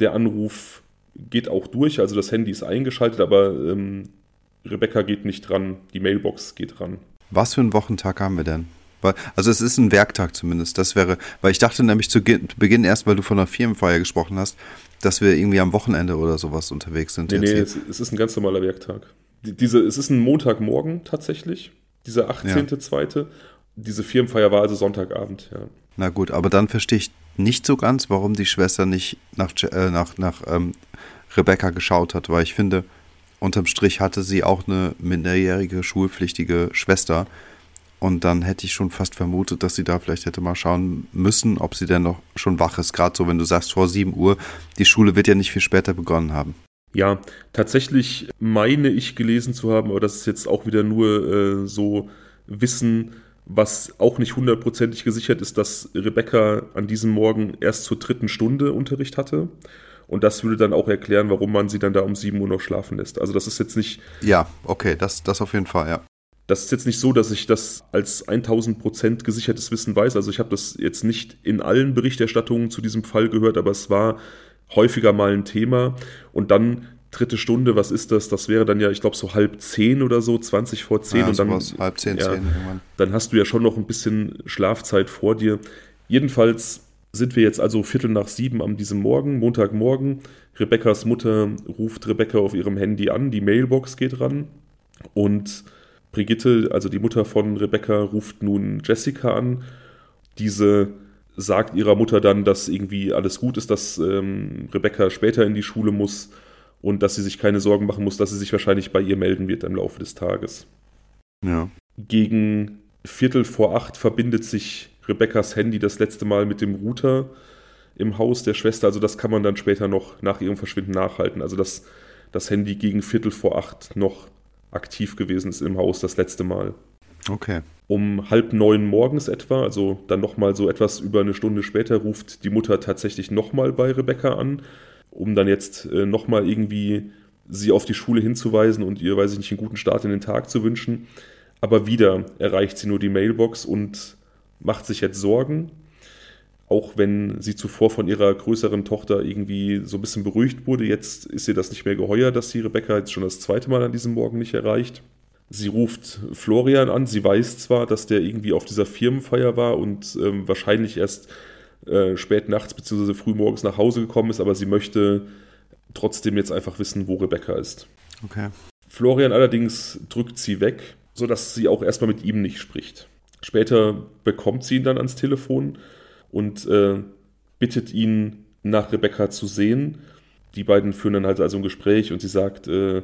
Der Anruf geht auch durch, also das Handy ist eingeschaltet, aber ähm, Rebecca geht nicht dran, die Mailbox geht dran. Was für einen Wochentag haben wir denn? Also es ist ein Werktag zumindest. Das wäre, weil ich dachte nämlich zu Beginn erst, weil du von einer Firmenfeier gesprochen hast, dass wir irgendwie am Wochenende oder sowas unterwegs sind. Nee, nee, es, es, ist ein ganz normaler Werktag. Die, diese, es ist ein Montagmorgen tatsächlich, dieser 18.2. Ja. Diese Firmenfeier war also Sonntagabend, ja. Na gut, aber dann verstehe ich nicht so ganz, warum die Schwester nicht nach, äh, nach, nach ähm, Rebecca geschaut hat, weil ich finde, unterm Strich hatte sie auch eine minderjährige schulpflichtige Schwester und dann hätte ich schon fast vermutet, dass sie da vielleicht hätte mal schauen müssen, ob sie denn noch schon wach ist. Gerade so, wenn du sagst, vor 7 Uhr, die Schule wird ja nicht viel später begonnen haben. Ja, tatsächlich meine ich gelesen zu haben, aber das ist jetzt auch wieder nur äh, so Wissen, was auch nicht hundertprozentig gesichert ist, dass Rebecca an diesem Morgen erst zur dritten Stunde Unterricht hatte. Und das würde dann auch erklären, warum man sie dann da um 7 Uhr noch schlafen lässt. Also das ist jetzt nicht. Ja, okay, das, das auf jeden Fall, ja. Das ist jetzt nicht so, dass ich das als 1000% gesichertes Wissen weiß. Also ich habe das jetzt nicht in allen Berichterstattungen zu diesem Fall gehört, aber es war häufiger mal ein Thema. Und dann dritte Stunde, was ist das? Das wäre dann ja, ich glaube, so halb zehn oder so, 20 vor zehn. Ja, und dann, halb zehn, ja, zehn. Dann hast du ja schon noch ein bisschen Schlafzeit vor dir. Jedenfalls sind wir jetzt also Viertel nach sieben am diesem Morgen, Montagmorgen. Rebekkas Mutter ruft Rebecca auf ihrem Handy an, die Mailbox geht ran und Brigitte, also die Mutter von Rebecca, ruft nun Jessica an. Diese sagt ihrer Mutter dann, dass irgendwie alles gut ist, dass ähm, Rebecca später in die Schule muss und dass sie sich keine Sorgen machen muss, dass sie sich wahrscheinlich bei ihr melden wird im Laufe des Tages. Ja. Gegen Viertel vor acht verbindet sich Rebeccas Handy das letzte Mal mit dem Router im Haus der Schwester. Also das kann man dann später noch nach ihrem Verschwinden nachhalten. Also dass das Handy gegen Viertel vor acht noch aktiv gewesen ist im Haus das letzte Mal. Okay. Um halb neun morgens etwa, also dann nochmal so etwas über eine Stunde später, ruft die Mutter tatsächlich nochmal bei Rebecca an, um dann jetzt äh, nochmal irgendwie sie auf die Schule hinzuweisen und ihr, weiß ich nicht, einen guten Start in den Tag zu wünschen. Aber wieder erreicht sie nur die Mailbox und macht sich jetzt Sorgen, auch wenn sie zuvor von ihrer größeren Tochter irgendwie so ein bisschen beruhigt wurde. Jetzt ist ihr das nicht mehr geheuer, dass sie Rebecca jetzt schon das zweite Mal an diesem Morgen nicht erreicht. Sie ruft Florian an. Sie weiß zwar, dass der irgendwie auf dieser Firmenfeier war und ähm, wahrscheinlich erst äh, spät nachts bzw. früh morgens nach Hause gekommen ist, aber sie möchte trotzdem jetzt einfach wissen, wo Rebecca ist. Okay. Florian allerdings drückt sie weg, sodass sie auch erstmal mit ihm nicht spricht. Später bekommt sie ihn dann ans Telefon und äh, bittet ihn, nach Rebecca zu sehen. Die beiden führen dann halt also ein Gespräch und sie sagt, äh,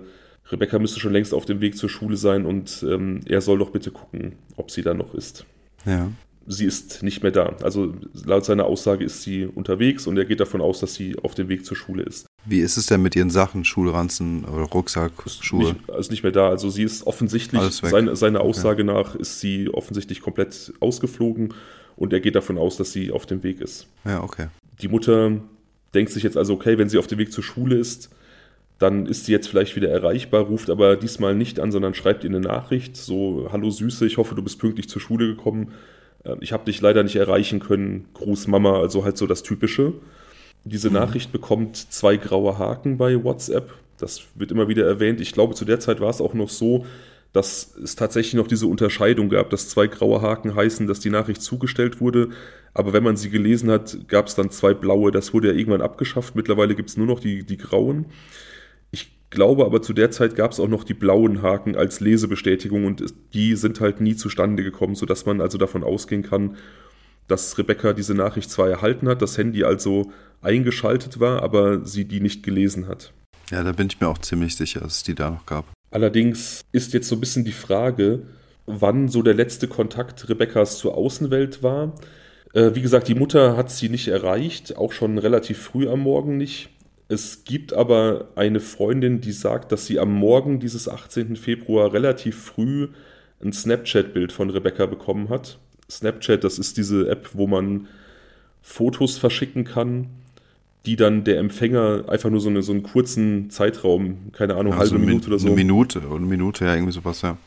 Rebecca müsste schon längst auf dem Weg zur Schule sein und ähm, er soll doch bitte gucken, ob sie da noch ist. Ja. Sie ist nicht mehr da. Also laut seiner Aussage ist sie unterwegs und er geht davon aus, dass sie auf dem Weg zur Schule ist. Wie ist es denn mit ihren Sachen, Schulranzen oder Rucksack, Schuhe? Nicht, ist nicht mehr da. Also sie ist offensichtlich, seine, seine Aussage okay. nach, ist sie offensichtlich komplett ausgeflogen und er geht davon aus, dass sie auf dem Weg ist. Ja, okay. Die Mutter denkt sich jetzt also, okay, wenn sie auf dem Weg zur Schule ist, dann ist sie jetzt vielleicht wieder erreichbar, ruft aber diesmal nicht an, sondern schreibt ihr eine Nachricht, so, hallo Süße, ich hoffe, du bist pünktlich zur Schule gekommen. Ähm, ich habe dich leider nicht erreichen können, Gruß Mama, also halt so das Typische. Diese mhm. Nachricht bekommt zwei graue Haken bei WhatsApp. Das wird immer wieder erwähnt. Ich glaube, zu der Zeit war es auch noch so, dass es tatsächlich noch diese Unterscheidung gab, dass zwei graue Haken heißen, dass die Nachricht zugestellt wurde. Aber wenn man sie gelesen hat, gab es dann zwei blaue. Das wurde ja irgendwann abgeschafft. Mittlerweile gibt es nur noch die, die grauen. Ich glaube aber, zu der Zeit gab es auch noch die blauen Haken als Lesebestätigung und die sind halt nie zustande gekommen, sodass man also davon ausgehen kann, dass Rebecca diese Nachricht zwar erhalten hat, das Handy also eingeschaltet war, aber sie die nicht gelesen hat. Ja, da bin ich mir auch ziemlich sicher, dass es die da noch gab. Allerdings ist jetzt so ein bisschen die Frage, wann so der letzte Kontakt Rebeccas zur Außenwelt war. Äh, wie gesagt, die Mutter hat sie nicht erreicht, auch schon relativ früh am Morgen nicht. Es gibt aber eine Freundin, die sagt, dass sie am Morgen dieses 18. Februar relativ früh ein Snapchat-Bild von Rebecca bekommen hat. Snapchat, das ist diese App, wo man Fotos verschicken kann die dann der Empfänger einfach nur so, eine, so einen kurzen Zeitraum, keine Ahnung, also halbe Minute oder so. Eine Minute oder eine Minute, ja, irgendwie sowas, ja.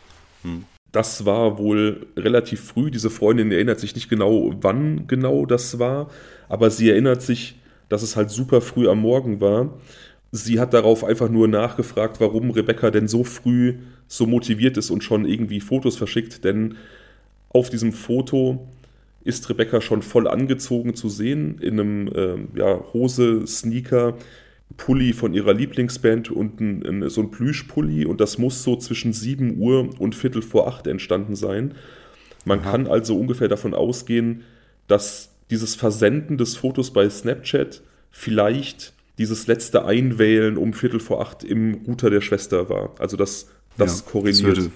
Hm. Das war wohl relativ früh. Diese Freundin erinnert sich nicht genau, wann genau das war, aber sie erinnert sich, dass es halt super früh am Morgen war. Sie hat darauf einfach nur nachgefragt, warum Rebecca denn so früh so motiviert ist und schon irgendwie Fotos verschickt, denn auf diesem Foto ist Rebecca schon voll angezogen zu sehen, in einem äh, ja, Hose, Sneaker, Pulli von ihrer Lieblingsband und ein, ein, so ein Plüschpulli und das muss so zwischen 7 Uhr und Viertel vor 8 entstanden sein. Man Aha. kann also ungefähr davon ausgehen, dass dieses Versenden des Fotos bei Snapchat vielleicht dieses letzte Einwählen um Viertel vor 8 im Router der Schwester war. Also das, das ja, korreliert. Das würde,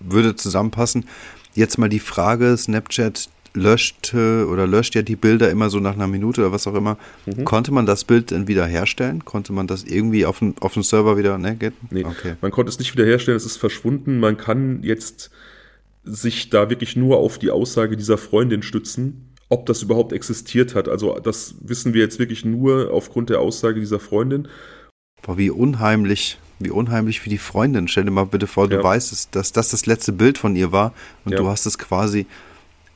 würde zusammenpassen. Jetzt mal die Frage, Snapchat, löscht oder löscht ja die Bilder immer so nach einer Minute oder was auch immer. Mhm. Konnte man das Bild dann wieder herstellen? Konnte man das irgendwie auf den, auf den Server wieder, ne? Geht? Nee, okay. man konnte es nicht wieder herstellen, es ist verschwunden. Man kann jetzt sich da wirklich nur auf die Aussage dieser Freundin stützen, ob das überhaupt existiert hat. Also das wissen wir jetzt wirklich nur aufgrund der Aussage dieser Freundin. Boah, wie unheimlich, wie unheimlich für die Freundin. Stell dir mal bitte vor, ja. du weißt, dass das das letzte Bild von ihr war und ja. du hast es quasi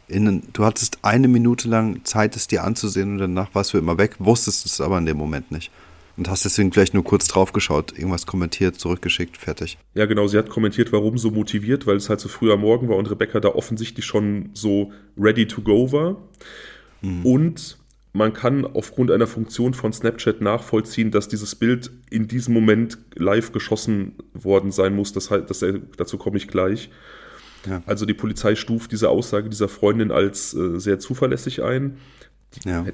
in, du hattest eine Minute lang Zeit, es dir anzusehen und danach warst du immer weg, wusstest es aber in dem Moment nicht. Und hast deswegen gleich nur kurz drauf geschaut, irgendwas kommentiert, zurückgeschickt, fertig. Ja, genau. Sie hat kommentiert, warum so motiviert, weil es halt so früh am Morgen war und Rebecca da offensichtlich schon so ready to go war. Mhm. Und man kann aufgrund einer Funktion von Snapchat nachvollziehen, dass dieses Bild in diesem Moment live geschossen worden sein muss. Das, das, dazu komme ich gleich. Ja. Also die Polizei stuft diese Aussage dieser Freundin als äh, sehr zuverlässig ein. Ja.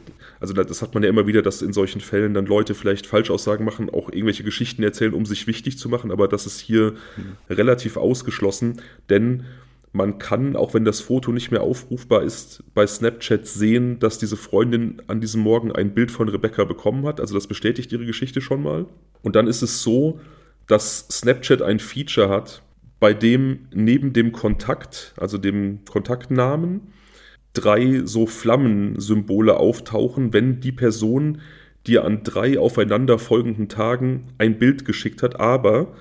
Also das hat man ja immer wieder, dass in solchen Fällen dann Leute vielleicht Falschaussagen machen, auch irgendwelche Geschichten erzählen, um sich wichtig zu machen, aber das ist hier mhm. relativ ausgeschlossen, denn man kann, auch wenn das Foto nicht mehr aufrufbar ist, bei Snapchat sehen, dass diese Freundin an diesem Morgen ein Bild von Rebecca bekommen hat. Also das bestätigt ihre Geschichte schon mal. Und dann ist es so, dass Snapchat ein Feature hat, bei dem neben dem Kontakt, also dem Kontaktnamen, drei so Flammensymbole auftauchen, wenn die Person dir an drei aufeinanderfolgenden Tagen ein Bild geschickt hat, aber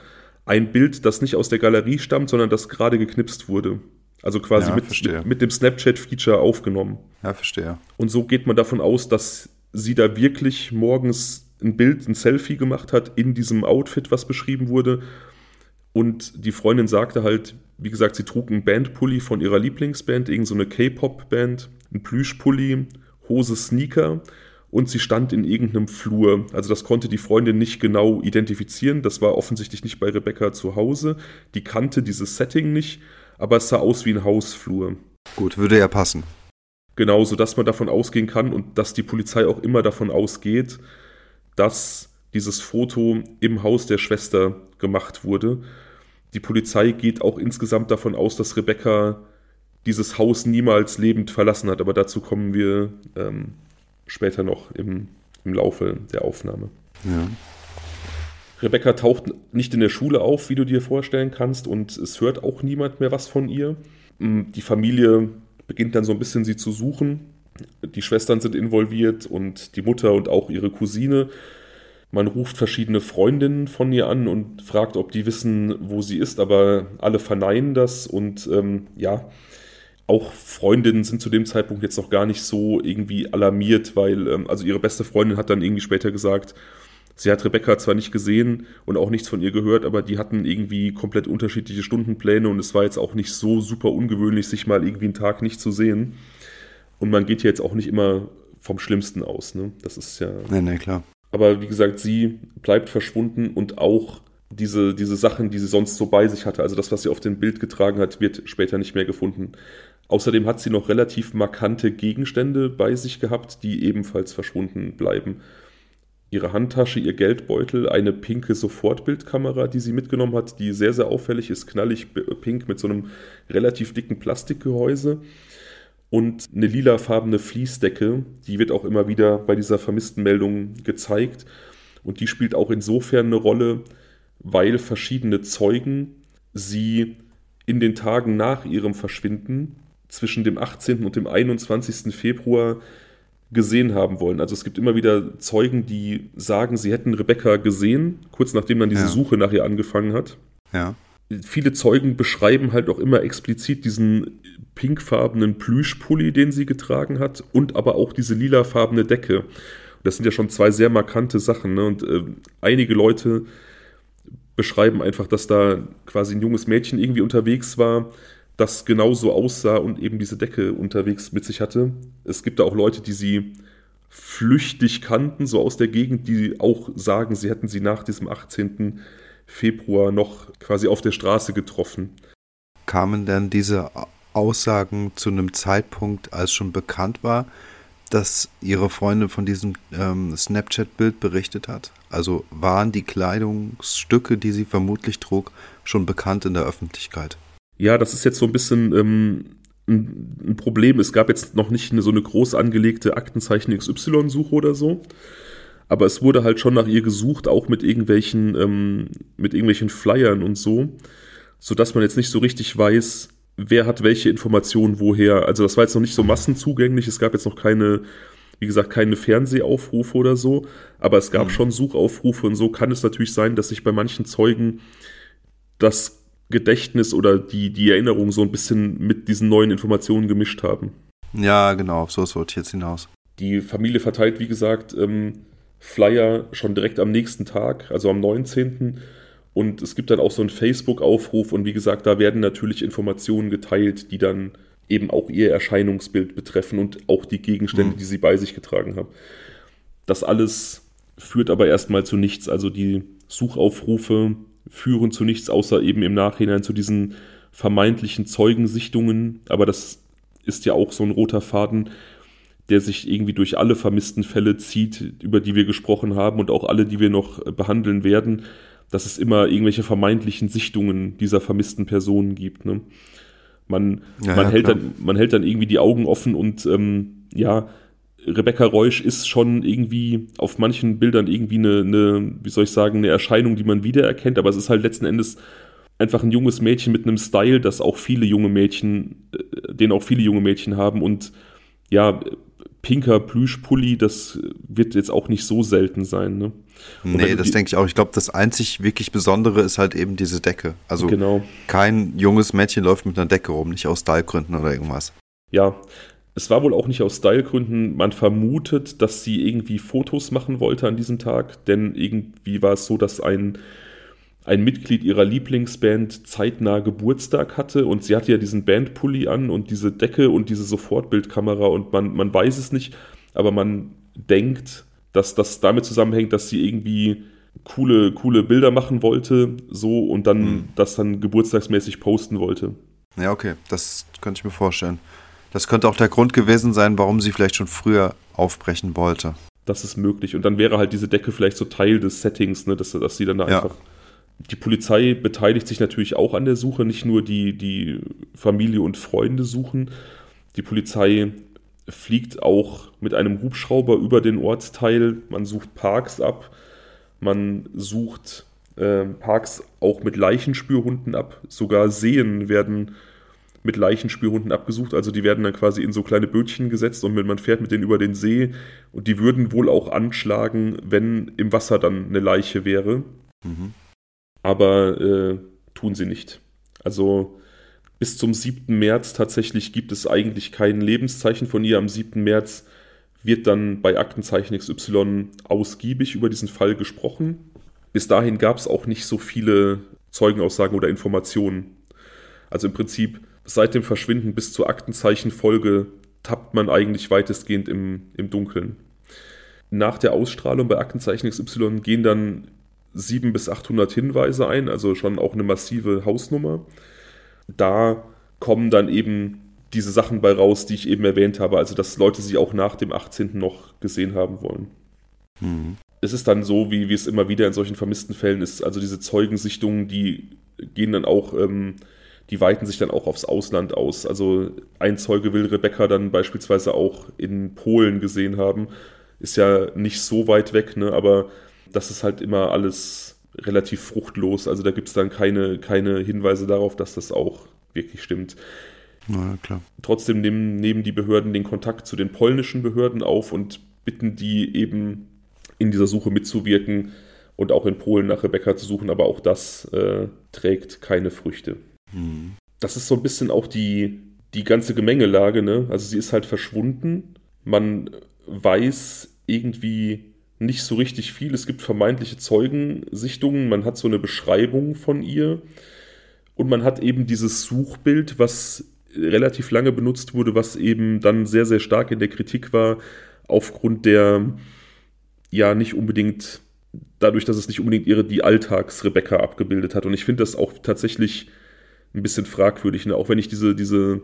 ein Bild, das nicht aus der Galerie stammt, sondern das gerade geknipst wurde. Also quasi ja, mit, mit, mit, dem Snapchat-Feature aufgenommen. Ja, verstehe. Und so geht man davon aus, dass sie da wirklich morgens ein Bild, ein Selfie gemacht hat in diesem Outfit, was beschrieben wurde und die Freundin sagte halt, wie gesagt, sie trug einen Bandpulli von ihrer Lieblingsband, irgendeine so K-Pop-Band, ein Plüschpulli, Hose, Sneaker und sie stand in irgendeinem Flur. Also das konnte die Freundin nicht genau identifizieren. Das war offensichtlich nicht bei Rebecca zu Hause. Die kannte dieses Setting nicht, aber es sah aus wie ein Hausflur. Gut, würde ja passen. Genau, sodass man davon ausgehen kann und dass die Polizei auch immer davon ausgeht, dass dieses Foto im Haus der Schwester gemacht wurde. Die Polizei geht auch insgesamt davon aus, dass Rebecca dieses Haus niemals lebend verlassen hat, aber dazu kommen wir ähm, später noch im, im Laufe der Aufnahme. Ja. Rebecca taucht nicht in der Schule auf, wie du dir vorstellen kannst, und es hört auch niemand mehr was von ihr. Mm, die Familie beginnt dann so ein bisschen sie zu suchen. Die Schwestern sind involviert und die Mutter und auch ihre Cousine. Man ruft verschiedene Freundinnen von ihr an und fragt, ob die wissen, wo sie ist, aber alle verneinen das und ähm, ja, auch Freundinnen sind zu dem Zeitpunkt jetzt noch gar nicht so irgendwie alarmiert, weil, ähm, also ihre beste Freundin hat dann irgendwie später gesagt, sie hat Rebecca zwar nicht gesehen und auch nichts von ihr gehört, aber die hatten irgendwie komplett unterschiedliche Stundenpläne und es war jetzt auch nicht so super ungewöhnlich, sich mal irgendwie einen Tag nicht zu sehen. Und man geht ja jetzt auch nicht immer vom Schlimmsten aus, ne? Das ist ja. Nee, nee, klar. Aber wie gesagt, sie bleibt verschwunden und auch diese, diese Sachen, die sie sonst so bei sich hatte, also das, was sie auf dem Bild getragen hat, wird später nicht mehr gefunden. Außerdem hat sie noch relativ markante Gegenstände bei sich gehabt, die ebenfalls verschwunden bleiben. Ihre Handtasche, ihr Geldbeutel, eine pinke Sofortbildkamera, die sie mitgenommen hat, die sehr, sehr auffällig ist, knallig pink mit so einem relativ dicken Plastikgehäuse und eine lilafarbene Fließdecke, die wird auch immer wieder bei dieser vermissten Meldung gezeigt. Und die spielt auch insofern eine Rolle, weil verschiedene Zeugen sie in den Tagen nach ihrem Verschwinden zwischen dem 18. und dem 21. Februar gesehen haben wollen. Also es gibt immer wieder Zeugen, die sagen, sie hätten Rebecca gesehen, kurz nachdem dann diese ja. Suche nach ihr angefangen hat. Ja. Viele Zeugen beschreiben halt auch immer explizit diesen pinkfarbenen Plüschpulli, den sie getragen hat, und aber auch diese lilafarbene Decke. Das sind ja schon zwei sehr markante Sachen. Ne? Und äh, einige Leute beschreiben einfach, dass da quasi ein junges Mädchen irgendwie unterwegs war, das genauso aussah und eben diese Decke unterwegs mit sich hatte. Es gibt da auch Leute, die sie flüchtig kannten, so aus der Gegend, die auch sagen, sie hätten sie nach diesem 18. Februar noch quasi auf der Straße getroffen. Kamen denn diese Aussagen zu einem Zeitpunkt, als schon bekannt war, dass ihre Freundin von diesem ähm, Snapchat-Bild berichtet hat? Also waren die Kleidungsstücke, die sie vermutlich trug, schon bekannt in der Öffentlichkeit? Ja, das ist jetzt so ein bisschen ähm, ein, ein, Problem. Es gab jetzt noch nicht eine, so eine groß angelegte Aktenzeichen XY-Suche oder so. Aber es wurde halt schon nach ihr gesucht, auch mit irgendwelchen, ähm, mit irgendwelchen Flyern und so, sodass man jetzt nicht so richtig weiß, wer hat welche Informationen woher. Also das war jetzt noch nicht so massenzugänglich. Es gab jetzt noch keine, wie gesagt, keine Fernsehaufrufe oder so, aber es gab mhm. schon Suchaufrufe und so kann es natürlich sein, dass sich bei manchen Zeugen das Gedächtnis oder die, die Erinnerung so ein bisschen mit diesen neuen Informationen gemischt haben. Ja, genau, auf sowas wollte ich jetzt hinaus. Die Familie verteilt, wie gesagt, ähm, Flyer schon direkt am nächsten Tag, also am 19. Und es gibt dann auch so einen Facebook-Aufruf und wie gesagt, da werden natürlich Informationen geteilt, die dann eben auch ihr Erscheinungsbild betreffen und auch die Gegenstände, mhm. die sie bei sich getragen haben. Das alles führt aber erstmal zu nichts. Also die Suchaufrufe führen zu nichts, außer eben im Nachhinein zu diesen vermeintlichen Zeugensichtungen. Aber das ist ja auch so ein roter Faden, der sich irgendwie durch alle vermissten Fälle zieht, über die wir gesprochen haben und auch alle, die wir noch behandeln werden dass es immer irgendwelche vermeintlichen Sichtungen dieser vermissten Personen gibt. Ne? Man, ja, man, ja, hält dann, man hält dann irgendwie die Augen offen und ähm, ja, Rebecca Reusch ist schon irgendwie auf manchen Bildern irgendwie eine, eine, wie soll ich sagen, eine Erscheinung, die man wiedererkennt, aber es ist halt letzten Endes einfach ein junges Mädchen mit einem Style, das auch viele junge Mädchen, äh, den auch viele junge Mädchen haben und ja, pinker Plüschpulli, das wird jetzt auch nicht so selten sein. Ne? nee, das denke ich auch. Ich glaube, das einzig wirklich Besondere ist halt eben diese Decke. Also genau. kein junges Mädchen läuft mit einer Decke rum, nicht aus Stylegründen oder irgendwas. Ja, es war wohl auch nicht aus Stylegründen. Man vermutet, dass sie irgendwie Fotos machen wollte an diesem Tag, denn irgendwie war es so, dass ein ein Mitglied ihrer Lieblingsband zeitnah Geburtstag hatte und sie hatte ja diesen Bandpulli an und diese Decke und diese Sofortbildkamera und man, man weiß es nicht, aber man denkt, dass das damit zusammenhängt, dass sie irgendwie coole, coole Bilder machen wollte, so und dann mhm. das dann geburtstagsmäßig posten wollte. Ja, okay, das könnte ich mir vorstellen. Das könnte auch der Grund gewesen sein, warum sie vielleicht schon früher aufbrechen wollte. Das ist möglich. Und dann wäre halt diese Decke vielleicht so Teil des Settings, ne, dass, dass sie dann da ja. einfach die Polizei beteiligt sich natürlich auch an der Suche, nicht nur die, die Familie und Freunde suchen. Die Polizei fliegt auch mit einem Hubschrauber über den Ortsteil. Man sucht Parks ab, man sucht äh, Parks auch mit Leichenspürhunden ab. Sogar Seen werden mit Leichenspürhunden abgesucht. Also die werden dann quasi in so kleine Bötchen gesetzt und man fährt mit denen über den See und die würden wohl auch anschlagen, wenn im Wasser dann eine Leiche wäre. Mhm. Aber äh, tun sie nicht. Also bis zum 7. März tatsächlich gibt es eigentlich kein Lebenszeichen von ihr. Am 7. März wird dann bei Aktenzeichen XY ausgiebig über diesen Fall gesprochen. Bis dahin gab es auch nicht so viele Zeugenaussagen oder Informationen. Also im Prinzip seit dem Verschwinden bis zur Aktenzeichenfolge tappt man eigentlich weitestgehend im, im Dunkeln. Nach der Ausstrahlung bei Aktenzeichen XY gehen dann 700 bis 800 Hinweise ein, also schon auch eine massive Hausnummer. Da kommen dann eben diese Sachen bei raus, die ich eben erwähnt habe, also dass Leute sie auch nach dem 18. noch gesehen haben wollen. Mhm. Es ist dann so, wie, wie es immer wieder in solchen vermissten Fällen ist, also diese Zeugensichtungen, die gehen dann auch ähm, die weiten sich dann auch aufs Ausland aus. Also ein Zeuge will Rebecca dann beispielsweise auch in Polen gesehen haben. Ist ja nicht so weit weg, ne? aber das ist halt immer alles relativ fruchtlos. Also da gibt es dann keine, keine Hinweise darauf, dass das auch wirklich stimmt. Na klar. Trotzdem nehmen, nehmen die Behörden den Kontakt zu den polnischen Behörden auf und bitten die eben in dieser Suche mitzuwirken und auch in Polen nach Rebecca zu suchen, aber auch das äh, trägt keine Früchte. Mhm. Das ist so ein bisschen auch die, die ganze Gemengelage, ne? Also sie ist halt verschwunden. Man weiß irgendwie nicht so richtig viel. Es gibt vermeintliche Zeugensichtungen, man hat so eine Beschreibung von ihr und man hat eben dieses Suchbild, was relativ lange benutzt wurde, was eben dann sehr, sehr stark in der Kritik war, aufgrund der ja nicht unbedingt, dadurch, dass es nicht unbedingt ihre die Alltags-Rebecca abgebildet hat. Und ich finde das auch tatsächlich ein bisschen fragwürdig. Ne? Auch wenn ich diese, diese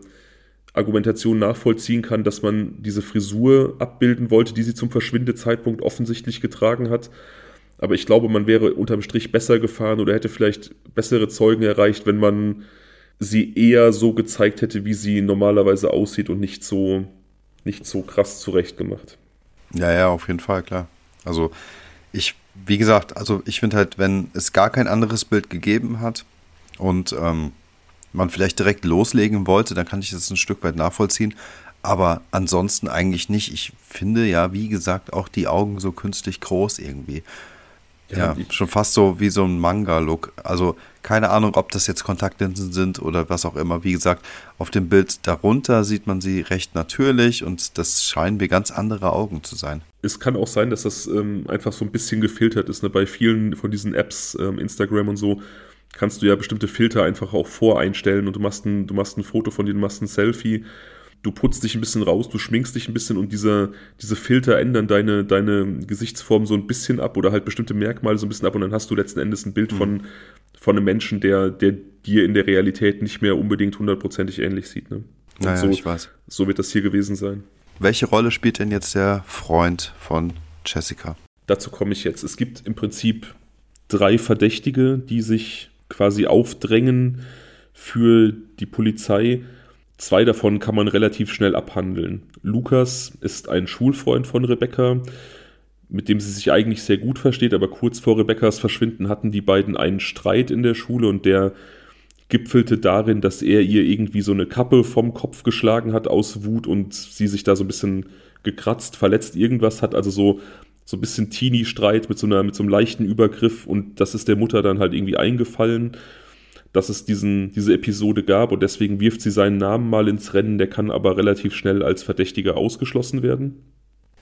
Argumentation nachvollziehen kann, dass man diese Frisur abbilden wollte, die sie zum Verschwindezeitpunkt offensichtlich getragen hat. Aber ich glaube, man wäre unterm Strich besser gefahren oder hätte vielleicht bessere Zeugen erreicht, wenn man sie eher so gezeigt hätte, wie sie normalerweise aussieht und nicht so, nicht so krass zurechtgemacht. Ja, ja, auf jeden Fall, klar. Also ich, wie gesagt, also ich finde halt, wenn es gar kein anderes Bild gegeben hat und ähm, man vielleicht direkt loslegen wollte, dann kann ich das ein Stück weit nachvollziehen. Aber ansonsten eigentlich nicht. Ich finde ja, wie gesagt, auch die Augen so künstlich groß irgendwie. Ja, ja schon fast so wie so ein Manga-Look. Also keine Ahnung, ob das jetzt Kontaktlinsen sind oder was auch immer. Wie gesagt, auf dem Bild darunter sieht man sie recht natürlich und das scheinen mir ganz andere Augen zu sein. Es kann auch sein, dass das ähm, einfach so ein bisschen gefiltert ist. Ne? Bei vielen von diesen Apps, ähm, Instagram und so, kannst du ja bestimmte Filter einfach auch voreinstellen und du machst ein, du machst ein Foto von dir, du machst ein Selfie, du putzt dich ein bisschen raus, du schminkst dich ein bisschen und diese, diese Filter ändern deine, deine Gesichtsform so ein bisschen ab oder halt bestimmte Merkmale so ein bisschen ab und dann hast du letzten Endes ein Bild mhm. von, von einem Menschen, der, der dir in der Realität nicht mehr unbedingt hundertprozentig ähnlich sieht. Ne? Und naja, so, ich weiß. So wird das hier gewesen sein. Welche Rolle spielt denn jetzt der Freund von Jessica? Dazu komme ich jetzt. Es gibt im Prinzip drei Verdächtige, die sich quasi aufdrängen für die Polizei. Zwei davon kann man relativ schnell abhandeln. Lukas ist ein Schulfreund von Rebecca, mit dem sie sich eigentlich sehr gut versteht, aber kurz vor Rebeccas Verschwinden hatten die beiden einen Streit in der Schule und der gipfelte darin, dass er ihr irgendwie so eine Kappe vom Kopf geschlagen hat aus Wut und sie sich da so ein bisschen gekratzt, verletzt, irgendwas hat, also so so ein bisschen Teenie-Streit mit so, einer, mit so einem leichten Übergriff und das ist der Mutter dann halt irgendwie eingefallen, dass es diesen, diese Episode gab und deswegen wirft sie seinen Namen mal ins Rennen, der kann aber relativ schnell als Verdächtiger ausgeschlossen werden.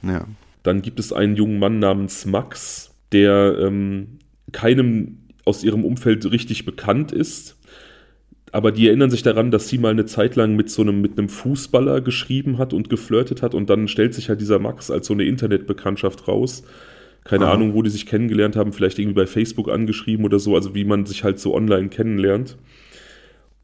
Ja. Dann gibt es einen jungen Mann namens Max, der ähm, keinem aus ihrem Umfeld richtig bekannt ist, aber die erinnern sich daran, dass sie mal eine Zeit lang mit so einem, mit einem Fußballer geschrieben hat und geflirtet hat und dann stellt sich halt dieser Max als so eine Internetbekanntschaft raus. Keine ah. Ahnung, wo die sich kennengelernt haben, vielleicht irgendwie bei Facebook angeschrieben oder so, also wie man sich halt so online kennenlernt.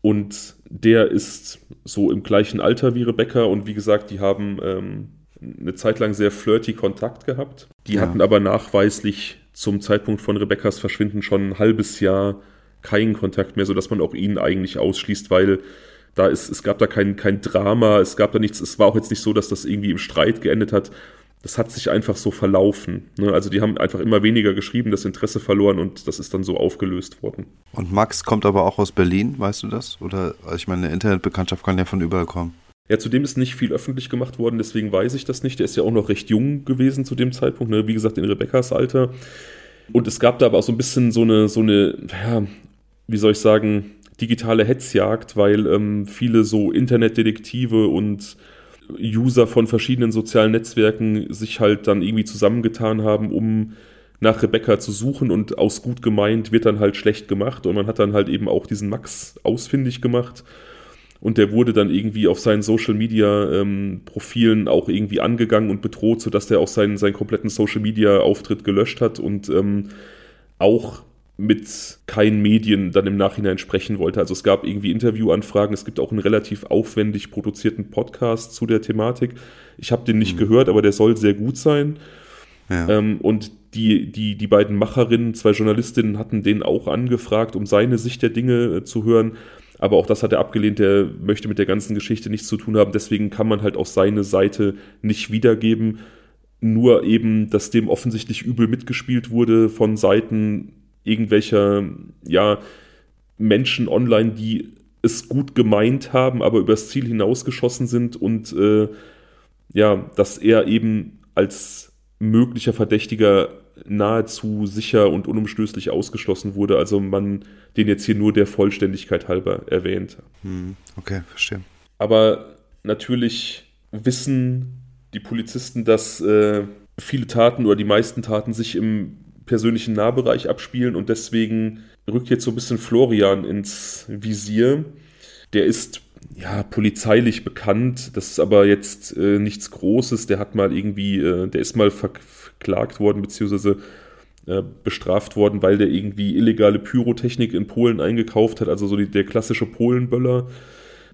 Und der ist so im gleichen Alter wie Rebecca und wie gesagt, die haben ähm, eine Zeit lang sehr flirty Kontakt gehabt. Die ja. hatten aber nachweislich zum Zeitpunkt von Rebeccas Verschwinden schon ein halbes Jahr keinen Kontakt mehr, sodass man auch ihn eigentlich ausschließt, weil da ist, es gab da kein, kein Drama, es gab da nichts, es war auch jetzt nicht so, dass das irgendwie im Streit geendet hat. das hat sich einfach so verlaufen. Ne? Also die haben einfach immer weniger geschrieben, das Interesse verloren und das ist dann so aufgelöst worden. Und Max kommt aber auch aus Berlin, weißt du das? Oder also ich meine, eine Internetbekanntschaft kann ja von überall kommen. Ja, zudem ist nicht viel öffentlich gemacht worden, deswegen weiß ich das nicht. Der ist ja auch noch recht jung gewesen zu dem Zeitpunkt, ne? wie gesagt, in Rebekkas Alter. Und es gab da aber auch so ein bisschen so eine, so eine, ja, wie soll ich sagen, digitale Hetzjagd, weil ähm, viele so Internetdetektive und User von verschiedenen sozialen Netzwerken sich halt dann irgendwie zusammengetan haben, um nach Rebecca zu suchen. Und aus gut gemeint wird dann halt schlecht gemacht. Und man hat dann halt eben auch diesen Max ausfindig gemacht und der wurde dann irgendwie auf seinen Social Media ähm, Profilen auch irgendwie angegangen und bedroht, sodass der auch seinen, seinen kompletten Social Media Auftritt gelöscht hat und ähm, auch mit keinen Medien dann im Nachhinein sprechen wollte. Also es gab irgendwie Interviewanfragen, es gibt auch einen relativ aufwendig produzierten Podcast zu der Thematik. Ich habe den nicht mhm. gehört, aber der soll sehr gut sein. Ja. Ähm, und die, die, die beiden Macherinnen, zwei Journalistinnen, hatten den auch angefragt, um seine Sicht der Dinge äh, zu hören. Aber auch das hat er abgelehnt, der möchte mit der ganzen Geschichte nichts zu tun haben. Deswegen kann man halt auch seine Seite nicht wiedergeben. Nur eben, dass dem offensichtlich übel mitgespielt wurde von Seiten irgendwelcher, ja, Menschen online, die es gut gemeint haben, aber übers Ziel hinausgeschossen sind und äh, ja, dass er eben als möglicher Verdächtiger nahezu sicher und unumstößlich ausgeschlossen wurde. Also man den jetzt hier nur der Vollständigkeit halber erwähnt. Hm, okay, verstehe. Aber natürlich wissen die Polizisten, dass äh, viele Taten oder die meisten Taten sich im persönlichen Nahbereich abspielen und deswegen rückt jetzt so ein bisschen Florian ins Visier. Der ist ja polizeilich bekannt, das ist aber jetzt äh, nichts Großes. Der hat mal irgendwie, äh, der ist mal verklagt worden, beziehungsweise äh, bestraft worden, weil der irgendwie illegale Pyrotechnik in Polen eingekauft hat, also so die, der klassische Polenböller.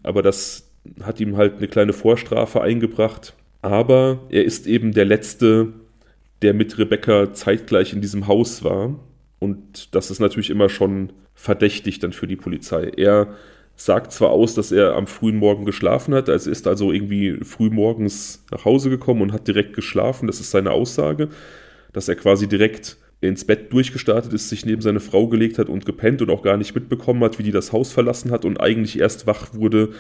Aber das hat ihm halt eine kleine Vorstrafe eingebracht. Aber er ist eben der letzte der mit Rebecca zeitgleich in diesem Haus war. Und das ist natürlich immer schon verdächtig dann für die Polizei. Er sagt zwar aus, dass er am frühen Morgen geschlafen hat, also ist also irgendwie früh morgens nach Hause gekommen und hat direkt geschlafen, das ist seine Aussage, dass er quasi direkt ins Bett durchgestartet ist, sich neben seine Frau gelegt hat und gepennt und auch gar nicht mitbekommen hat, wie die das Haus verlassen hat und eigentlich erst wach wurde,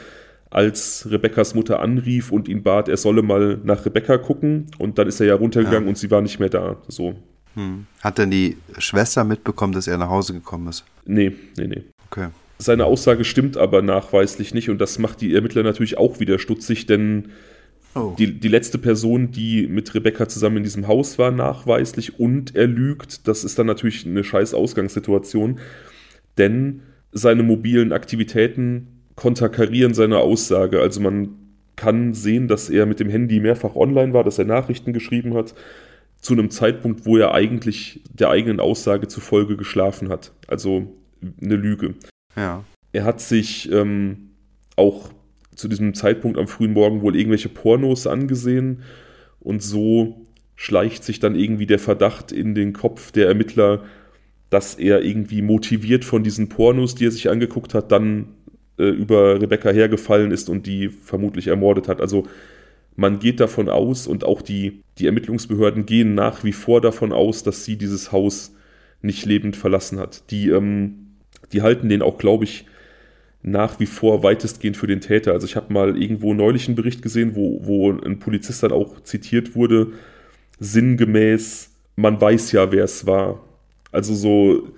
als Rebekkas Mutter anrief und ihn bat, er solle mal nach Rebecca gucken. Und dann ist er ja runtergegangen ja. und sie war nicht mehr da. So. Hm. Hat denn die Schwester mitbekommen, dass er nach Hause gekommen ist? Nee, nee, nee. Okay. Seine Aussage stimmt aber nachweislich nicht und das macht die Ermittler natürlich auch wieder stutzig, denn oh. die, die letzte Person, die mit Rebecca zusammen in diesem Haus war, nachweislich und er lügt, das ist dann natürlich eine scheiß Ausgangssituation, denn seine mobilen Aktivitäten konterkarieren seine Aussage. Also man kann sehen, dass er mit dem Handy mehrfach online war, dass er Nachrichten geschrieben hat, zu einem Zeitpunkt, wo er eigentlich der eigenen Aussage zufolge geschlafen hat. Also eine Lüge. Ja. Er hat sich ähm, auch zu diesem Zeitpunkt am frühen Morgen wohl irgendwelche Pornos angesehen und so schleicht sich dann irgendwie der Verdacht in den Kopf der Ermittler, dass er irgendwie motiviert von diesen Pornos, die er sich angeguckt hat, dann äh, über Rebecca hergefallen ist und die vermutlich ermordet hat. Also man geht davon aus und auch die, die Ermittlungsbehörden gehen nach wie vor davon aus, dass sie dieses Haus nicht lebend verlassen hat. Die, ähm, die halten den auch, glaube ich, nach wie vor weitestgehend für den Täter. Also ich habe mal irgendwo neulich einen Bericht gesehen, wo, wo ein Polizist dann auch zitiert wurde, sinngemäß, man weiß ja, wer es war. Also so,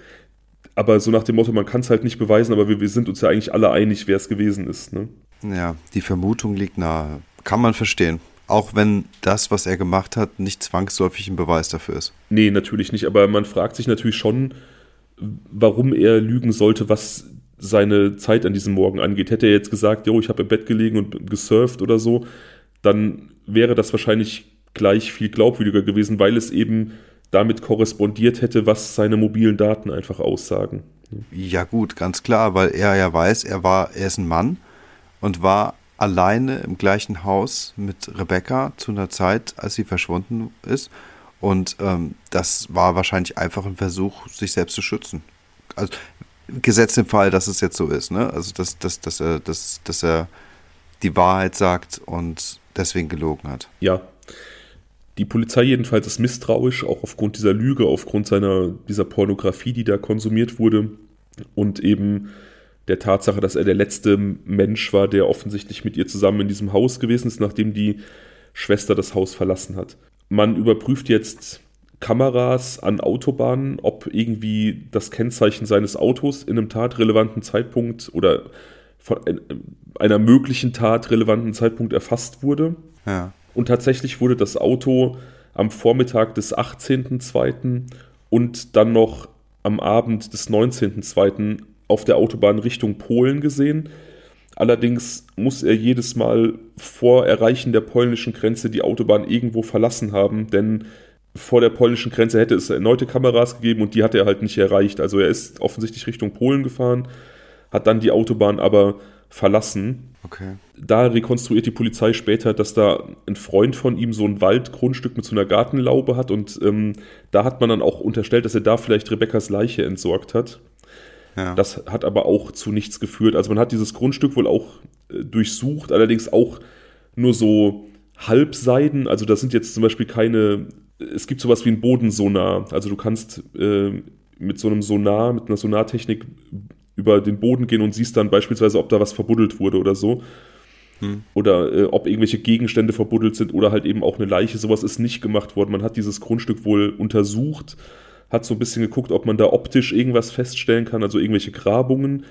aber so nach dem Motto, man kann es halt nicht beweisen, aber wir, wir, sind uns ja eigentlich alle einig, wer es gewesen ist. Ne? Ja, die Vermutung liegt nahe. Kann man verstehen. Auch wenn das, was er gemacht hat, nicht zwangsläufig ein Beweis dafür ist. Nee, natürlich nicht. Aber man fragt sich natürlich schon, warum er lügen sollte, was seine Zeit an diesem Morgen angeht. Hätte er jetzt gesagt, jo, ich habe im Bett gelegen und gesurft oder so, dann wäre das wahrscheinlich gleich viel glaubwürdiger gewesen, weil es eben damit korrespondiert hätte, was seine mobilen Daten einfach aussagen. Ja gut, ganz klar, weil er ja weiß, er war, er ist ein Mann und war alleine im gleichen Haus mit Rebecca zu einer Zeit, als sie verschwunden ist. Und ähm, das war wahrscheinlich einfach ein Versuch, sich selbst zu schützen. Also gesetzt im Fall, dass es jetzt so ist, ne? Also dass, dass, dass, er, dass, dass er die Wahrheit sagt und deswegen gelogen hat. Ja, Die Polizei jedenfalls ist misstrauisch, auch aufgrund dieser Lüge, aufgrund seiner, dieser Pornografie, die da konsumiert wurde und eben der Tatsache, dass er der letzte Mensch war, der offensichtlich mit ihr zusammen in diesem Haus gewesen ist, nachdem die Schwester das Haus verlassen hat. Man überprüft jetzt Kameras an Autobahnen, ob irgendwie das Kennzeichen seines Autos in einem tatrelevanten Zeitpunkt oder von einer möglichen tatrelevanten Zeitpunkt erfasst wurde. Ja. Und tatsächlich wurde das Auto am Vormittag des 18.02. und dann noch am Abend des 19.02. auf der Autobahn Richtung Polen gesehen. Allerdings muss er jedes Mal vor Erreichen der polnischen Grenze die Autobahn irgendwo verlassen haben, denn vor der polnischen Grenze hätte es erneute Kameras gegeben und die hat er halt nicht erreicht. Also er ist offensichtlich Richtung Polen gefahren, hat dann die Autobahn aber verlassen. Okay. Da rekonstruiert die Polizei später, dass da ein Freund von ihm so ein Waldgrundstück mit so einer Gartenlaube hat und ähm, da hat man dann auch unterstellt, dass er da vielleicht Rebekkas Leiche entsorgt hat. Ja. Das hat aber auch zu nichts geführt. Also man hat dieses Grundstück wohl auch äh, durchsucht, allerdings auch nur so Halbseiden. Also da sind jetzt zum Beispiel keine es gibt sowas wie ein Bodensonar. Also du kannst äh, mit so einem Sonar, mit einer Sonartechnik über den Boden gehen und siehst dann beispielsweise, ob da was verbuddelt wurde oder so. Hm. Oder äh, ob irgendwelche Gegenstände verbuddelt sind oder halt eben auch eine Leiche. Sowas ist nicht gemacht worden. Man hat dieses Grundstück wohl untersucht, hat so ein bisschen geguckt, ob man da optisch irgendwas feststellen kann, also irgendwelche Grabungen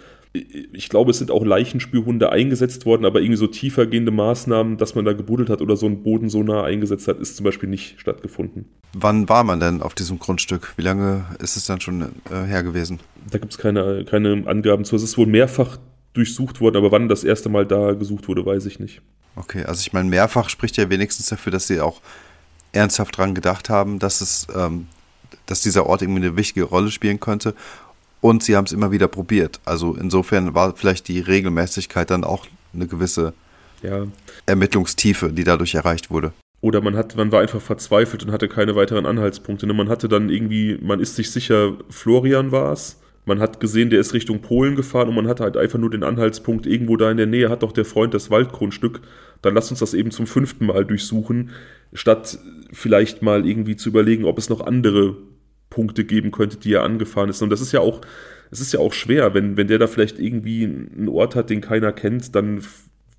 ich glaube, es sind auch Leichenspürhunde eingesetzt worden, aber irgendwie so tiefergehende Maßnahmen, dass man da gebuddelt hat oder so einen Boden so nah eingesetzt hat, ist zum Beispiel nicht stattgefunden. Wann war man denn auf diesem Grundstück? Wie lange ist es dann schon äh, her gewesen? Da gibt es keine, keine Angaben zu. Es ist wohl mehrfach durchsucht worden, aber wann das erste Mal da gesucht wurde, weiß ich nicht. Okay, also ich meine, mehrfach spricht ja wenigstens dafür, dass sie auch ernsthaft dran gedacht haben, dass es, ähm, dass dieser Ort irgendwie eine wichtige Rolle spielen könnte und sie haben es immer wieder probiert. Also insofern war vielleicht die Regelmäßigkeit dann auch eine gewisse ja. Ermittlungstiefe, die dadurch erreicht wurde. Oder man hat, man war einfach verzweifelt und hatte keine weiteren Anhaltspunkte. Ne? Man hatte dann irgendwie, man ist sich sicher, Florian war es. Man hat gesehen, der ist Richtung Polen gefahren und man hatte halt einfach nur den Anhaltspunkt, irgendwo da in der Nähe hat doch der Freund das Waldgrundstück. Dann lasst uns das eben zum fünften Mal durchsuchen, statt vielleicht mal irgendwie zu überlegen, ob es noch andere Punkte geben könnte, die er angefahren ist. Und das ist ja auch, es ist ja auch schwer, wenn, wenn der da vielleicht irgendwie einen Ort hat, den keiner kennt, dann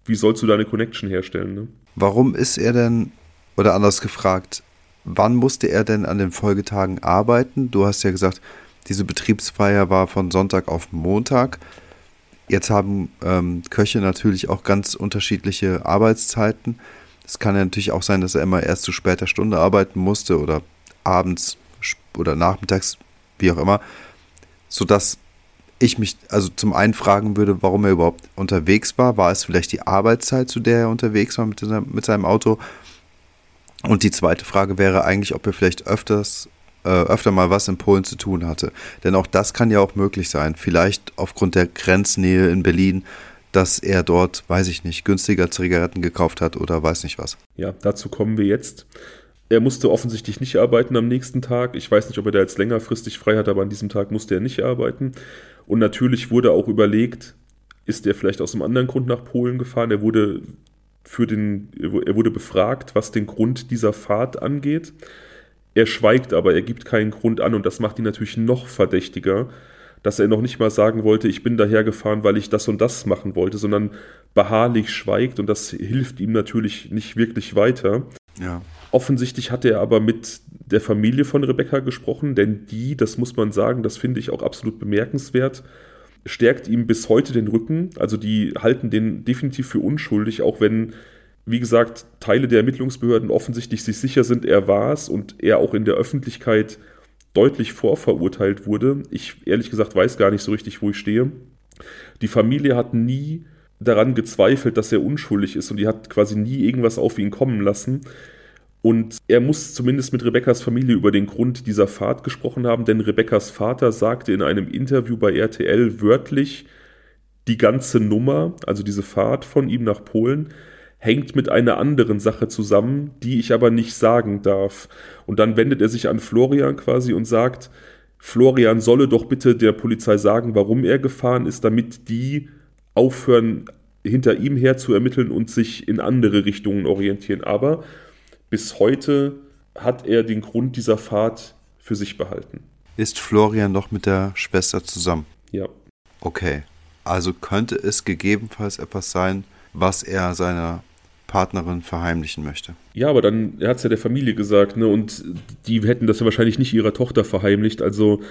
wie sollst du da eine Connection herstellen? Ne? Warum ist er denn, oder anders gefragt, wann musste er denn an den Folgetagen arbeiten? Du hast ja gesagt, diese Betriebsfeier war von Sonntag auf Montag. Jetzt haben ähm, Köche natürlich auch ganz unterschiedliche Arbeitszeiten. Es kann ja natürlich auch sein, dass er immer erst zu später Stunde arbeiten musste oder abends oder nachmittags, wie auch immer, sodass ich mich also zum einen fragen würde, warum er überhaupt unterwegs war. War es vielleicht die Arbeitszeit, zu der er unterwegs war mit, mit seinem Auto? Und die zweite Frage wäre eigentlich, ob er vielleicht öfters, äh, öfter mal was in Polen zu tun hatte. Denn auch das kann ja auch möglich sein. Vielleicht aufgrund der Grenznähe in Berlin, dass er dort, weiß ich nicht, günstiger Zigaretten gekauft hat oder weiß nicht was. Ja, dazu kommen wir jetzt. Er musste offensichtlich nicht arbeiten am nächsten Tag. Ich weiß nicht, ob er da jetzt längerfristig frei hat, aber an diesem Tag musste er nicht arbeiten. Und natürlich wurde auch überlegt, ist er vielleicht aus einem anderen Grund nach Polen gefahren? Er wurde für den, er wurde befragt, was den Grund dieser Fahrt angeht. Er schweigt aber, er gibt keinen Grund an und das macht ihn natürlich noch verdächtiger, dass er noch nicht mal sagen wollte, ich bin daher gefahren, weil ich das und das machen wollte, sondern beharrlich schweigt und das hilft ihm natürlich nicht wirklich weiter. Ja. Offensichtlich hat er aber mit der Familie von Rebecca gesprochen, denn die, das muss man sagen, das finde ich auch absolut bemerkenswert, stärkt ihm bis heute den Rücken. Also die halten den definitiv für unschuldig, auch wenn, wie gesagt, Teile der Ermittlungsbehörden offensichtlich sich sicher sind, er war es und er auch in der Öffentlichkeit deutlich vorverurteilt wurde. Ich ehrlich gesagt weiß gar nicht so richtig, wo ich stehe. Die Familie hat nie daran gezweifelt, dass er unschuldig ist und die hat quasi nie irgendwas auf ihn kommen lassen. Und er muss zumindest mit Rebekkas Familie über den Grund dieser Fahrt gesprochen haben, denn Rebekkas Vater sagte in einem Interview bei RTL wörtlich, die ganze Nummer, also diese Fahrt von ihm nach Polen, hängt mit einer anderen Sache zusammen, die ich aber nicht sagen darf. Und dann wendet er sich an Florian quasi und sagt, Florian solle doch bitte der Polizei sagen, warum er gefahren ist, damit die aufhören, hinter ihm her zu ermitteln und sich in andere Richtungen orientieren. Aber bis heute hat er den Grund dieser Fahrt für sich behalten. Ist Florian noch mit der Schwester zusammen? Ja. Okay. Also könnte es gegebenenfalls etwas sein, was er seiner Partnerin verheimlichen möchte. Ja, aber dann, hat es ja der Familie gesagt, ne? Und die hätten das ja wahrscheinlich nicht ihrer Tochter verheimlicht. Also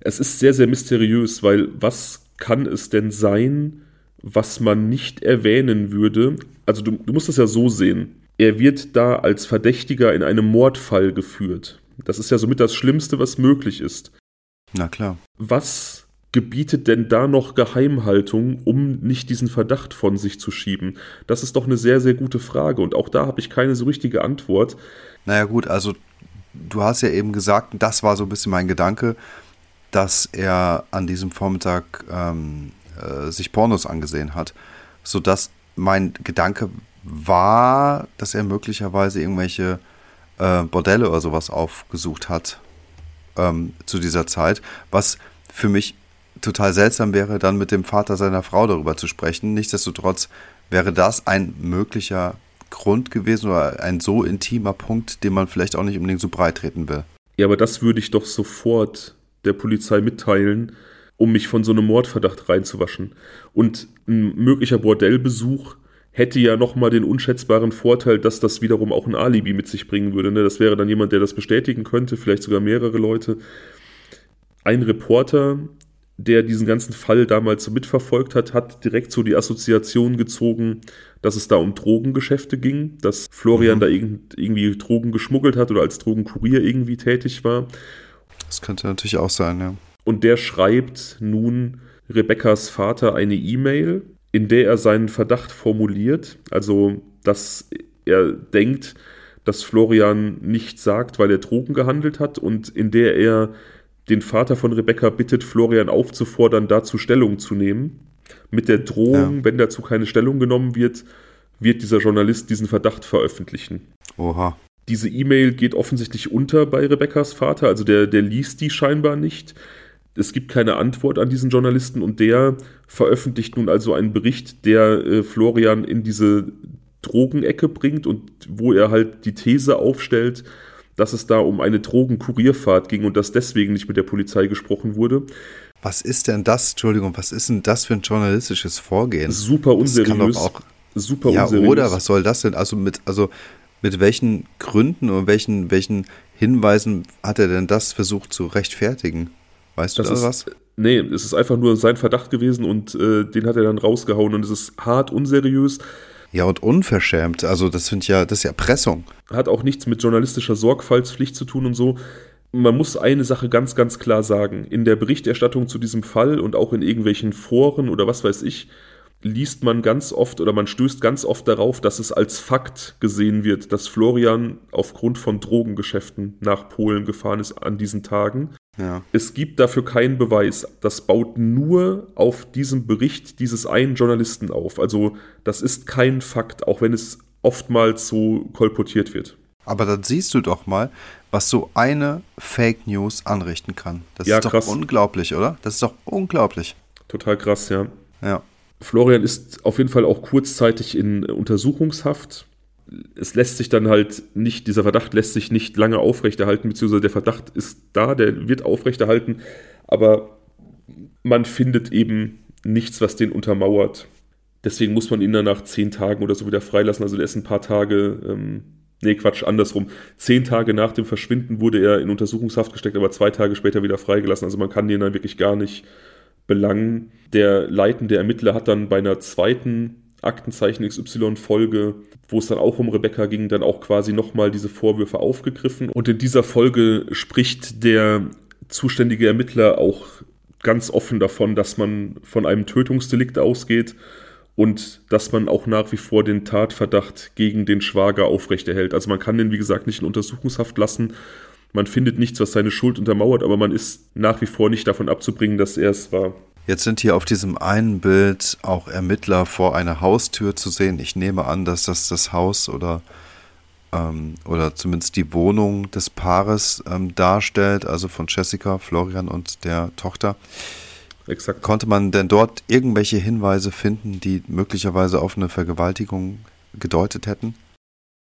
es ist sehr, sehr mysteriös, weil was kann es denn sein, was man nicht erwähnen würde? Also du, du musst es ja so sehen. Er wird da als Verdächtiger in einem Mordfall geführt. Das ist ja somit das Schlimmste, was möglich ist. Na klar. Was gebietet denn da noch Geheimhaltung, um nicht diesen Verdacht von sich zu schieben? Das ist doch eine sehr, sehr gute Frage und auch da habe ich keine so richtige Antwort. Naja gut, also du hast ja eben gesagt, das war so ein bisschen mein Gedanke, dass er an diesem Vormittag ähm, äh, sich Pornos angesehen hat, sodass mein Gedanke war, dass er möglicherweise irgendwelche äh, Bordelle oder sowas aufgesucht hat ähm, zu dieser Zeit, was für mich total seltsam wäre, dann mit dem Vater seiner Frau darüber zu sprechen. Nichtsdestotrotz wäre das ein möglicher Grund gewesen oder ein so intimer Punkt, den man vielleicht auch nicht unbedingt so breit treten will. Ja, aber das würde ich doch sofort der Polizei mitteilen, um mich von so einem Mordverdacht reinzuwaschen. Und ein möglicher Bordellbesuch hätte ja nochmal den unschätzbaren Vorteil, dass das wiederum auch ein Alibi mit sich bringen würde. Ne? Das wäre dann jemand, der das bestätigen könnte, vielleicht sogar mehrere Leute. Ein Reporter, der diesen ganzen Fall damals so mitverfolgt hat, hat direkt so die Assoziation gezogen, dass es da um Drogengeschäfte ging, dass Florian mhm. da irgendwie Drogen geschmuggelt hat oder als Drogenkurier irgendwie tätig war. Das könnte natürlich auch sein, ja. Und der schreibt nun Rebekkas Vater eine E-Mail, in der er seinen Verdacht formuliert, also dass er denkt, dass Florian nicht sagt, weil er Drogen gehandelt hat und in der er den Vater von Rebecca bittet, Florian aufzufordern, dazu Stellung zu nehmen. Mit der Drohung, ja. wenn dazu keine Stellung genommen wird, wird dieser Journalist diesen Verdacht veröffentlichen. Oha. Diese E-Mail geht offensichtlich unter bei Rebekkas Vater, also der, der liest die scheinbar nicht. Es gibt keine Antwort an diesen Journalisten und der veröffentlicht nun also einen Bericht, der äh, Florian in diese Drogenecke bringt und wo er halt die These aufstellt, dass es da um eine Drogenkurierfahrt ging und dass deswegen nicht mit der Polizei gesprochen wurde. Was ist denn das, Entschuldigung, was ist denn das für ein journalistisches Vorgehen? Super unseriös. auch, super ja, unseriös. Oder was soll das denn? Also mit, also mit welchen Gründen und welchen, welchen Hinweisen hat er denn das versucht zu rechtfertigen? Weißt das du da was? Nee, es ist einfach nur sein Verdacht gewesen und äh, den hat er dann rausgehauen und es ist hart unseriös. Ja, und unverschämt. Also, das ich ja, das ist ja Erpressung. Hat auch nichts mit journalistischer Sorgfaltspflicht zu tun und so. Man muss eine Sache ganz, ganz klar sagen. In der Berichterstattung zu diesem Fall und auch in irgendwelchen Foren oder was weiß ich, liest man ganz oft oder man stößt ganz oft darauf, dass es als Fakt gesehen wird, dass Florian aufgrund von Drogengeschäften nach Polen gefahren ist an diesen Tagen. Ja. Es gibt dafür keinen Beweis. Das baut nur auf diesem Bericht dieses einen Journalisten auf. Also das ist kein Fakt, auch wenn es oftmals so kolportiert wird. Aber dann siehst du doch mal, was so eine Fake News anrichten kann. Das ja, ist doch krass. unglaublich, oder? Das ist doch unglaublich. Total krass, ja. Ja. Florian ist auf jeden Fall auch kurzzeitig in Untersuchungshaft. Es lässt sich dann halt nicht, dieser Verdacht lässt sich nicht lange aufrechterhalten, beziehungsweise der Verdacht ist da, der wird aufrechterhalten, aber man findet eben nichts, was den untermauert. Deswegen muss man ihn dann nach zehn Tagen oder so wieder freilassen. Also der ist ein paar Tage, ähm, nee, Quatsch, andersrum. Zehn Tage nach dem Verschwinden wurde er in Untersuchungshaft gesteckt, aber zwei Tage später wieder freigelassen. Also man kann den dann wirklich gar nicht Belangen. Der leitende Ermittler hat dann bei einer zweiten Aktenzeichen XY-Folge, wo es dann auch um Rebecca ging, dann auch quasi nochmal diese Vorwürfe aufgegriffen. Und in dieser Folge spricht der zuständige Ermittler auch ganz offen davon, dass man von einem Tötungsdelikt ausgeht und dass man auch nach wie vor den Tatverdacht gegen den Schwager aufrechterhält. Also man kann den, wie gesagt, nicht in Untersuchungshaft lassen man findet nichts, was seine Schuld untermauert, aber man ist nach wie vor nicht davon abzubringen, dass er es war. Jetzt sind hier auf diesem einen Bild auch Ermittler vor einer Haustür zu sehen. Ich nehme an, dass das das Haus oder, ähm, oder zumindest die Wohnung des Paares ähm, darstellt, also von Jessica, Florian und der Tochter. Exakt. Konnte man denn dort irgendwelche Hinweise finden, die möglicherweise auf eine Vergewaltigung gedeutet hätten?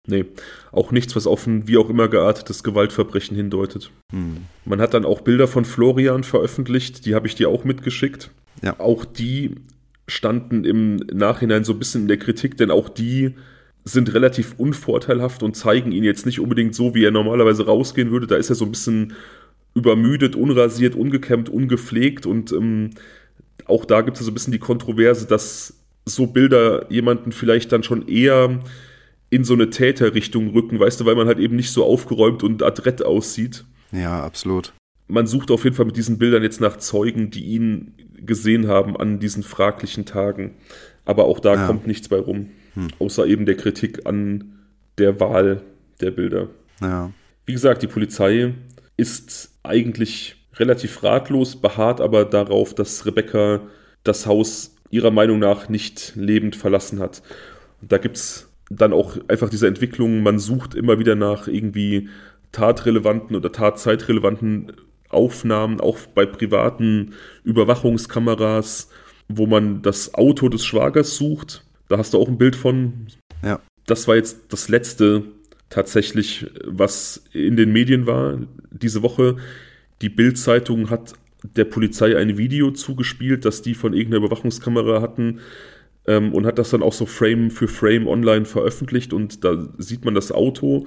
Nee, auch nichts, was auf ein wie auch immer geartetes Gewaltverbrechen hindeutet. Hm. Man hat dann auch Bilder von Florian veröffentlicht, die habe ich dir auch mitgeschickt. Ja. Auch die standen im Nachhinein so ein bisschen in der Kritik, denn auch die sind relativ unvorteilhaft und zeigen ihn jetzt nicht unbedingt so, wie er normalerweise rausgehen würde. Da ist er so ein bisschen übermüdet, unrasiert, ungekämmt, ungepflegt und ähm, auch da gibt es so ein bisschen die Kontroverse, dass so Bilder jemanden vielleicht dann schon eher in so eine Täterrichtung rücken, weißt du, weil man halt eben nicht so aufgeräumt und adrett aussieht. Ja, absolut. Man sucht auf jeden Fall mit diesen Bildern jetzt nach Zeugen, die ihn gesehen haben an diesen fraglichen Tagen. Aber auch da ja. kommt nichts bei rum. Hm. Außer eben der Kritik an der Wahl der Bilder. Ja. Wie gesagt, die Polizei ist eigentlich relativ ratlos, beharrt aber darauf, dass Rebecca das Haus ihrer Meinung nach nicht lebend verlassen hat. Und da gibt es dann auch einfach diese Entwicklung, man sucht immer wieder nach irgendwie tatrelevanten oder tatzeitrelevanten Aufnahmen, auch bei privaten Überwachungskameras, wo man das Auto des Schwagers sucht. Da hast du auch ein Bild von. Ja. Das war jetzt das letzte tatsächlich, was in den Medien war diese Woche. Die Bild-Zeitung hat der Polizei ein Video zugespielt, das die von irgendeiner Überwachungskamera hatten ähm, und hat das dann auch so Frame für Frame online veröffentlicht und da sieht man das Auto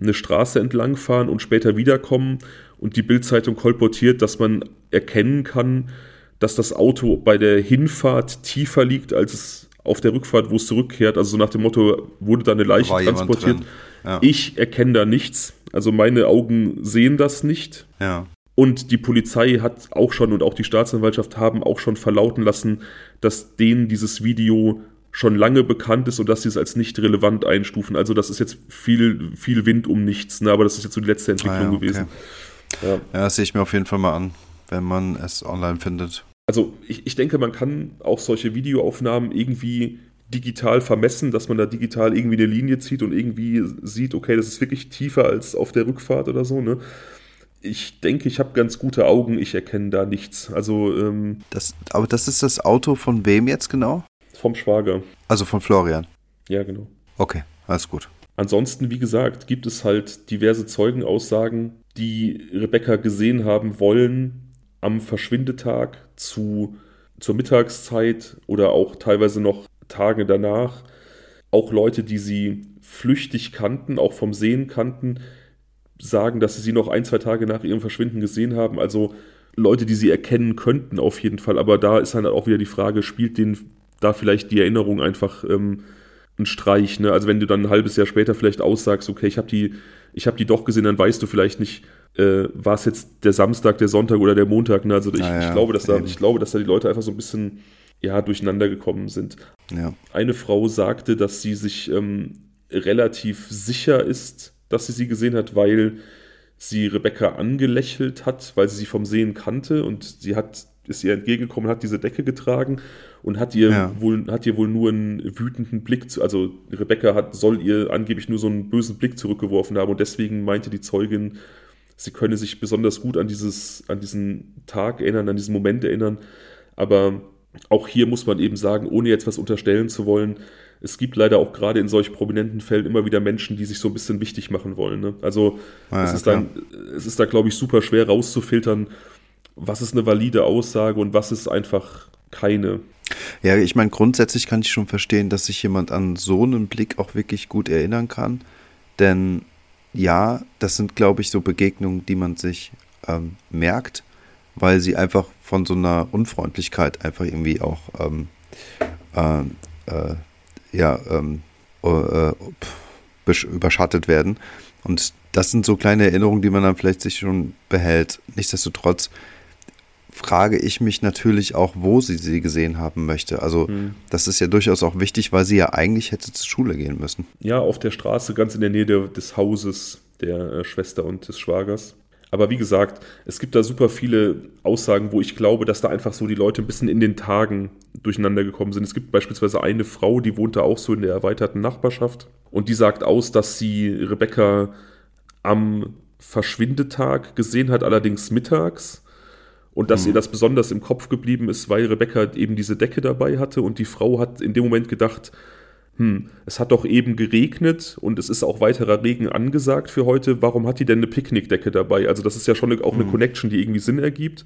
eine Straße entlangfahren und später wiederkommen und die Bildzeitung kolportiert, dass man erkennen kann, dass das Auto bei der Hinfahrt tiefer liegt, als es auf der Rückfahrt, wo es zurückkehrt. Also so nach dem Motto, wurde da eine Leiche transportiert. Ja. Ich erkenne da nichts. Also meine Augen sehen das nicht. Ja. Und die Polizei hat auch schon und auch die Staatsanwaltschaft haben auch schon verlauten lassen, dass denen dieses Video schon lange bekannt ist und dass sie es als nicht relevant einstufen. Also das ist jetzt viel, viel Wind um nichts, ne? aber das ist jetzt so die letzte Entwicklung ah, ja, okay. gewesen. Ja. ja, das sehe ich mir auf jeden Fall mal an, wenn man es online findet. Also ich, ich denke, man kann auch solche Videoaufnahmen irgendwie digital vermessen, dass man da digital irgendwie eine Linie zieht und irgendwie sieht, okay, das ist wirklich tiefer als auf der Rückfahrt oder so, ne? Ich denke, ich habe ganz gute Augen, ich erkenne da nichts. Also, ähm, das, aber das ist das Auto von wem jetzt genau? Vom Schwager. Also von Florian. Ja, genau. Okay, alles gut. Ansonsten, wie gesagt, gibt es halt diverse Zeugenaussagen, die Rebecca gesehen haben wollen am Verschwindetag zu, zur Mittagszeit oder auch teilweise noch Tage danach. Auch Leute, die sie flüchtig kannten, auch vom Sehen kannten, sagen, dass sie sie noch ein, zwei Tage nach ihrem Verschwinden gesehen haben. Also Leute, die sie erkennen könnten, auf jeden Fall. Aber da ist dann auch wieder die Frage, spielt denen da vielleicht die Erinnerung einfach ähm, ein Streich? Ne? Also wenn du dann ein halbes Jahr später vielleicht aussagst, okay, ich habe die, ich die doch gesehen, dann weißt du vielleicht nicht, äh, war es jetzt der Samstag, der Sonntag oder der Montag. Ne? Also ich, ah, ja, ich, glaube, dass da, ich glaube, dass da die Leute einfach so ein bisschen ja, durcheinander gekommen sind. Ja. Eine Frau sagte, dass sie sich ähm, relativ sicher ist, dass sie sie gesehen hat, weil sie Rebecca angelächelt hat, weil sie sie vom Sehen kannte und sie hat ist ihr entgegengekommen, hat diese Decke getragen und hat ihr ja. wohl hat ihr wohl nur einen wütenden Blick zu, also Rebecca hat soll ihr angeblich nur so einen bösen Blick zurückgeworfen haben und deswegen meinte die Zeugin, sie könne sich besonders gut an dieses an diesen Tag erinnern, an diesen Moment erinnern, aber auch hier muss man eben sagen, ohne jetzt was unterstellen zu wollen, es gibt leider auch gerade in solch prominenten Fällen immer wieder Menschen, die sich so ein bisschen wichtig machen wollen. Ne? Also ja, es, ist dann, es ist da, glaube ich, super schwer rauszufiltern, was ist eine valide Aussage und was ist einfach keine. Ja, ich meine, grundsätzlich kann ich schon verstehen, dass sich jemand an so einen Blick auch wirklich gut erinnern kann. Denn ja, das sind, glaube ich, so Begegnungen, die man sich ähm, merkt, weil sie einfach von so einer Unfreundlichkeit einfach irgendwie auch ähm, äh, äh, ja, ähm, äh, überschattet werden. Und das sind so kleine Erinnerungen, die man dann vielleicht sich schon behält. Nichtsdestotrotz frage ich mich natürlich auch, wo sie sie gesehen haben möchte. Also hm. das ist ja durchaus auch wichtig, weil sie ja eigentlich hätte zur Schule gehen müssen. Ja, auf der Straße, ganz in der Nähe der, des Hauses der äh, Schwester und des Schwagers. Aber wie gesagt, es gibt da super viele Aussagen, wo ich glaube, dass da einfach so die Leute ein bisschen in den Tagen durcheinander gekommen sind. Es gibt beispielsweise eine Frau, die wohnt da auch so in der erweiterten Nachbarschaft und die sagt aus, dass sie Rebecca am Verschwindetag gesehen hat, allerdings mittags. Und dass mhm. ihr das besonders im Kopf geblieben ist, weil Rebecca eben diese Decke dabei hatte und die Frau hat in dem Moment gedacht, hm, es hat doch eben geregnet und es ist auch weiterer Regen angesagt für heute. Warum hat die denn eine Picknickdecke dabei? Also das ist ja schon auch eine mhm. Connection, die irgendwie Sinn ergibt.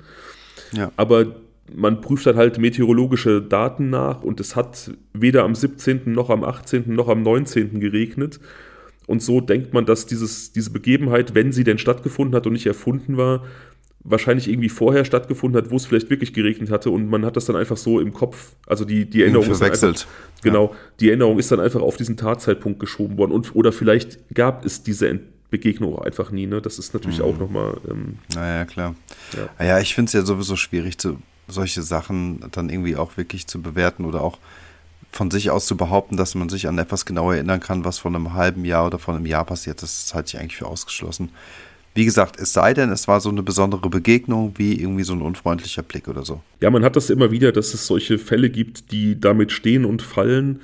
Ja. Aber man prüft dann halt meteorologische Daten nach und es hat weder am 17. noch am 18. noch am 19. geregnet. Und so denkt man, dass dieses, diese Begebenheit, wenn sie denn stattgefunden hat und nicht erfunden war, wahrscheinlich irgendwie vorher stattgefunden hat, wo es vielleicht wirklich geregnet hatte und man hat das dann einfach so im Kopf, also die, die Erinnerung ist einfach, genau, ja. die Erinnerung ist dann einfach auf diesen Tatzeitpunkt geschoben worden und oder vielleicht gab es diese Begegnung auch einfach nie, ne? Das ist natürlich mhm. auch nochmal. Ähm, naja, klar. Ja, naja, ich finde es ja sowieso schwierig, zu, solche Sachen dann irgendwie auch wirklich zu bewerten oder auch von sich aus zu behaupten, dass man sich an etwas genau erinnern kann, was vor einem halben Jahr oder vor einem Jahr passiert, das halte ich eigentlich für ausgeschlossen. Wie gesagt, es sei denn, es war so eine besondere Begegnung wie irgendwie so ein unfreundlicher Blick oder so. Ja, man hat das immer wieder, dass es solche Fälle gibt, die damit stehen und fallen,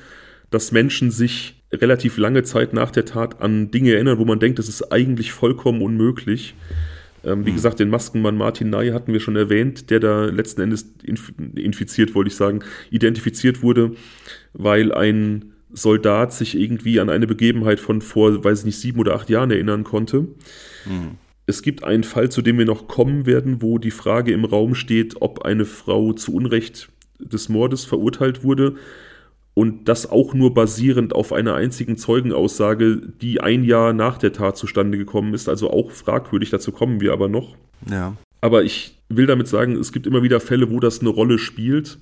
dass Menschen sich relativ lange Zeit nach der Tat an Dinge erinnern, wo man denkt, das ist eigentlich vollkommen unmöglich. Ähm, wie mhm. gesagt, den Maskenmann Martin Ney hatten wir schon erwähnt, der da letzten Endes infiziert, wollte ich sagen, identifiziert wurde, weil ein Soldat sich irgendwie an eine Begebenheit von vor, weiß ich nicht, sieben oder acht Jahren erinnern konnte. Mhm. Es gibt einen Fall, zu dem wir noch kommen werden, wo die Frage im Raum steht, ob eine Frau zu Unrecht des Mordes verurteilt wurde. Und das auch nur basierend auf einer einzigen Zeugenaussage, die ein Jahr nach der Tat zustande gekommen ist. Also auch fragwürdig, dazu kommen wir aber noch. Ja. Aber ich will damit sagen, es gibt immer wieder Fälle, wo das eine Rolle spielt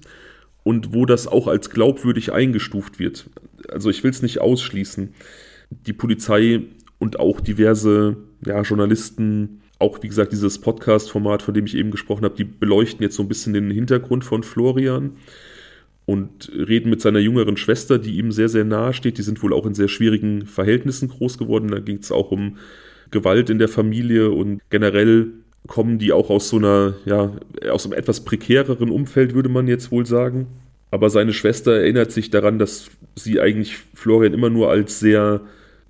und wo das auch als glaubwürdig eingestuft wird. Also ich will es nicht ausschließen. Die Polizei und auch diverse ja, Journalisten, auch wie gesagt dieses Podcast-Format, von dem ich eben gesprochen habe, die beleuchten jetzt so ein bisschen den Hintergrund von Florian und reden mit seiner jüngeren Schwester, die ihm sehr, sehr nahe steht. Die sind wohl auch in sehr schwierigen Verhältnissen groß geworden. Da ging es auch um Gewalt in der Familie und generell kommen die auch aus so einer, ja, aus einem etwas prekäreren Umfeld, würde man jetzt wohl sagen. Aber seine Schwester erinnert sich daran, dass sie eigentlich Florian immer nur als sehr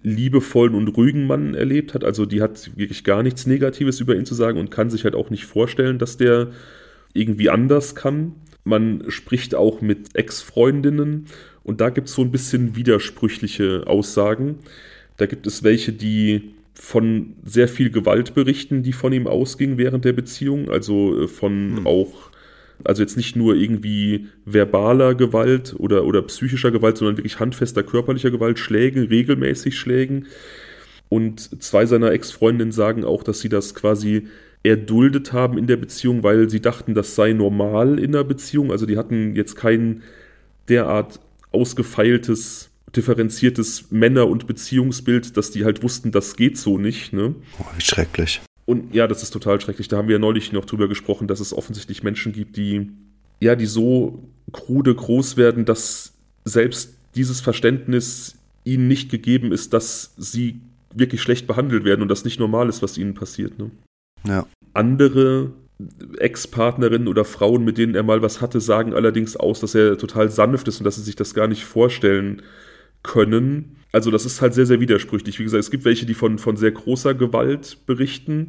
liebevollen und ruhigen Mann erlebt hat. Also die hat wirklich gar nichts Negatives über ihn zu sagen und kann sich halt auch nicht vorstellen, dass der irgendwie anders kann. Man spricht auch mit Ex-Freundinnen und da gibt es so ein bisschen widersprüchliche Aussagen. Da gibt es welche, die von sehr viel Gewalt berichten, die von ihm ausging während der Beziehung, also äh, von hm. auch also jetzt nicht nur irgendwie verbaler Gewalt oder, oder psychischer Gewalt, sondern wirklich handfester körperlicher Gewalt, Schläge, regelmäßig Schlägen. Und zwei seiner Ex-Freundinnen sagen auch, dass sie das quasi erduldet haben in der Beziehung, weil sie dachten, das sei normal in der Beziehung. Also die hatten jetzt kein derart ausgefeiltes, differenziertes Männer- und Beziehungsbild, dass die halt wussten, das geht so nicht. Ne? Oh, wie schrecklich. Und ja, das ist total schrecklich. Da haben wir ja neulich noch drüber gesprochen, dass es offensichtlich Menschen gibt, die ja, die so krude groß werden, dass selbst dieses Verständnis ihnen nicht gegeben ist, dass sie wirklich schlecht behandelt werden und das nicht normal ist, was ihnen passiert. Ne? Ja. Andere Ex-Partnerinnen oder Frauen, mit denen er mal was hatte, sagen allerdings aus, dass er total sanft ist und dass sie sich das gar nicht vorstellen können. Also das ist halt sehr, sehr widersprüchlich. Wie gesagt, es gibt welche, die von, von sehr großer Gewalt berichten.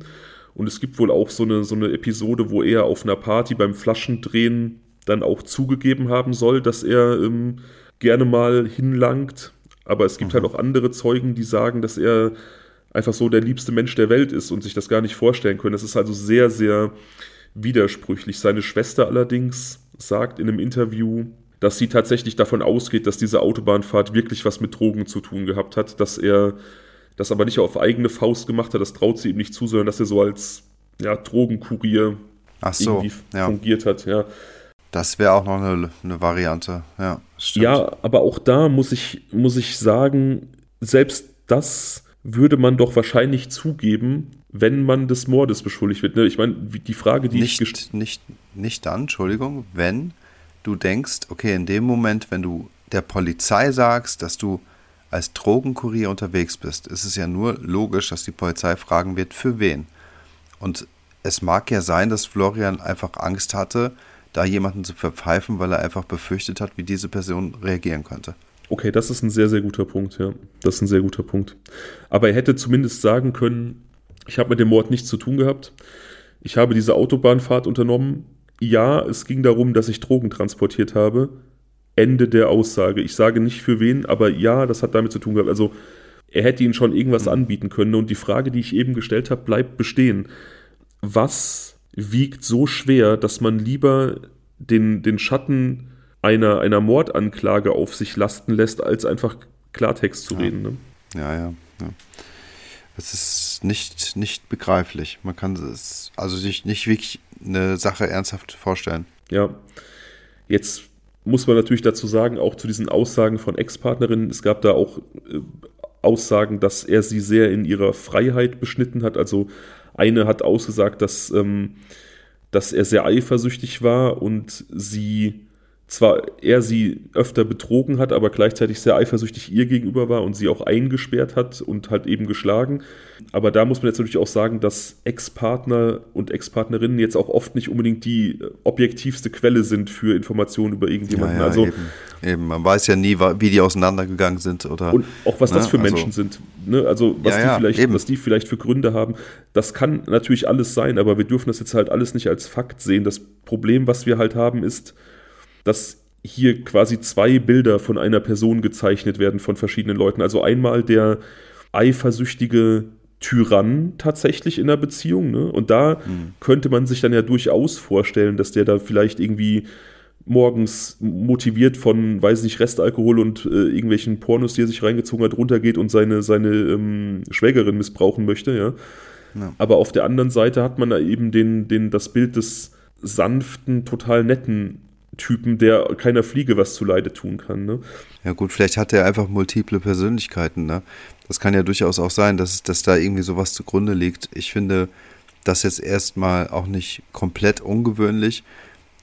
Und es gibt wohl auch so eine, so eine Episode, wo er auf einer Party beim Flaschendrehen dann auch zugegeben haben soll, dass er ähm, gerne mal hinlangt. Aber es gibt halt mhm. halt auch andere Zeugen, die sagen, dass er einfach so der liebste Mensch der Welt ist und sich das gar nicht vorstellen können. Das ist also sehr, sehr widersprüchlich. Seine Schwester allerdings sagt in einem Interview, dass sie tatsächlich davon ausgeht, dass diese Autobahnfahrt wirklich was mit Drogen zu tun gehabt hat, dass er das aber nicht auf eigene Faust gemacht hat, das traut sie ihm nicht zu, sondern dass er so als ja, Drogenkurier so, irgendwie ja. fungiert hat, ja. Das wäre auch noch eine, eine Variante, ja. Stimmt. Ja, aber auch da muss ich, muss ich sagen, selbst das würde man doch wahrscheinlich zugeben, wenn man des Mordes beschuldigt wird. Ne? Ich meine, die Frage, die nicht, ich nicht, nicht dann, Entschuldigung, wenn du denkst, okay, in dem Moment, wenn du der Polizei sagst, dass du als Drogenkurier unterwegs bist, ist es ja nur logisch, dass die Polizei fragen wird, für wen. Und es mag ja sein, dass Florian einfach Angst hatte, da jemanden zu verpfeifen, weil er einfach befürchtet hat, wie diese Person reagieren könnte. Okay, das ist ein sehr, sehr guter Punkt, ja. Das ist ein sehr guter Punkt. Aber er hätte zumindest sagen können, ich habe mit dem Mord nichts zu tun gehabt. Ich habe diese Autobahnfahrt unternommen ja, es ging darum, dass ich Drogen transportiert habe, Ende der Aussage. Ich sage nicht für wen, aber ja, das hat damit zu tun gehabt. Also er hätte ihnen schon irgendwas mhm. anbieten können. Und die Frage, die ich eben gestellt habe, bleibt bestehen. Was wiegt so schwer, dass man lieber den, den Schatten einer, einer Mordanklage auf sich lasten lässt, als einfach Klartext zu ja. reden? Ne? Ja, ja, ja. Es ist nicht, nicht begreiflich. Man kann es also sich nicht wirklich eine Sache ernsthaft vorstellen. Ja. Jetzt muss man natürlich dazu sagen, auch zu diesen Aussagen von Ex-Partnerinnen, es gab da auch äh, Aussagen, dass er sie sehr in ihrer Freiheit beschnitten hat. Also eine hat ausgesagt, dass, ähm, dass er sehr eifersüchtig war und sie zwar er sie öfter betrogen hat, aber gleichzeitig sehr eifersüchtig ihr gegenüber war und sie auch eingesperrt hat und halt eben geschlagen. Aber da muss man jetzt natürlich auch sagen, dass Ex-Partner und Ex-Partnerinnen jetzt auch oft nicht unbedingt die äh, objektivste Quelle sind für Informationen über irgendjemanden. Ja, ja, also eben, eben, man weiß ja nie, wie die auseinandergegangen sind oder und auch was ne? das für Menschen also, sind. Ne? Also was ja, die vielleicht, was die vielleicht für Gründe haben. Das kann natürlich alles sein, aber wir dürfen das jetzt halt alles nicht als Fakt sehen. Das Problem, was wir halt haben, ist dass hier quasi zwei Bilder von einer Person gezeichnet werden von verschiedenen Leuten. Also einmal der eifersüchtige Tyrann tatsächlich in der Beziehung. Ne? Und da mhm. könnte man sich dann ja durchaus vorstellen, dass der da vielleicht irgendwie morgens motiviert von, weiß nicht, Restalkohol und äh, irgendwelchen Pornos, die er sich reingezogen hat, runtergeht und seine, seine ähm, Schwägerin missbrauchen möchte, ja? ja. Aber auf der anderen Seite hat man da eben den, den, das Bild des sanften, total netten Typen, der keiner Fliege was zuleide tun kann. Ne? Ja gut, vielleicht hat er einfach multiple Persönlichkeiten. Ne? Das kann ja durchaus auch sein, dass, dass da irgendwie sowas zugrunde liegt. Ich finde das jetzt erstmal auch nicht komplett ungewöhnlich,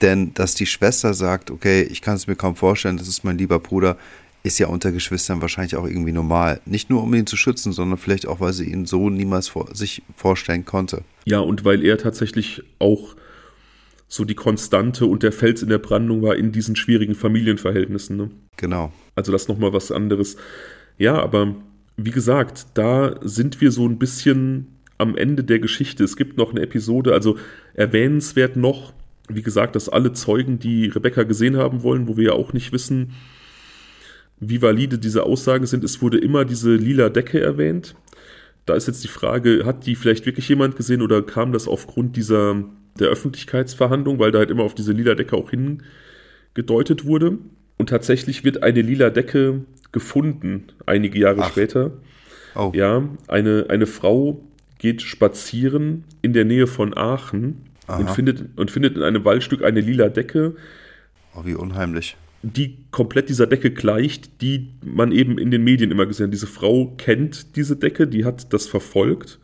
denn dass die Schwester sagt, okay, ich kann es mir kaum vorstellen, das ist mein lieber Bruder, ist ja unter Geschwistern wahrscheinlich auch irgendwie normal. Nicht nur um ihn zu schützen, sondern vielleicht auch, weil sie ihn so niemals vor, sich vorstellen konnte. Ja, und weil er tatsächlich auch so die Konstante und der Fels in der Brandung war in diesen schwierigen Familienverhältnissen. Ne? Genau. Also das nochmal was anderes. Ja, aber wie gesagt, da sind wir so ein bisschen am Ende der Geschichte. Es gibt noch eine Episode, also erwähnenswert noch, wie gesagt, dass alle Zeugen, die Rebecca gesehen haben wollen, wo wir ja auch nicht wissen, wie valide diese Aussagen sind. Es wurde immer diese lila Decke erwähnt. Da ist jetzt die Frage, hat die vielleicht wirklich jemand gesehen oder kam das aufgrund dieser der Öffentlichkeitsverhandlung, weil da halt immer auf diese lila Decke auch hingedeutet wurde. Und tatsächlich wird eine lila Decke gefunden, einige Jahre Ach. später. Oh. Ja, eine, eine Frau geht spazieren in der Nähe von Aachen und findet, und findet in einem Waldstück eine lila Decke. Oh, wie unheimlich. Die komplett dieser Decke gleicht, die man eben in den Medien immer gesehen hat. Diese Frau kennt diese Decke, die hat das verfolgt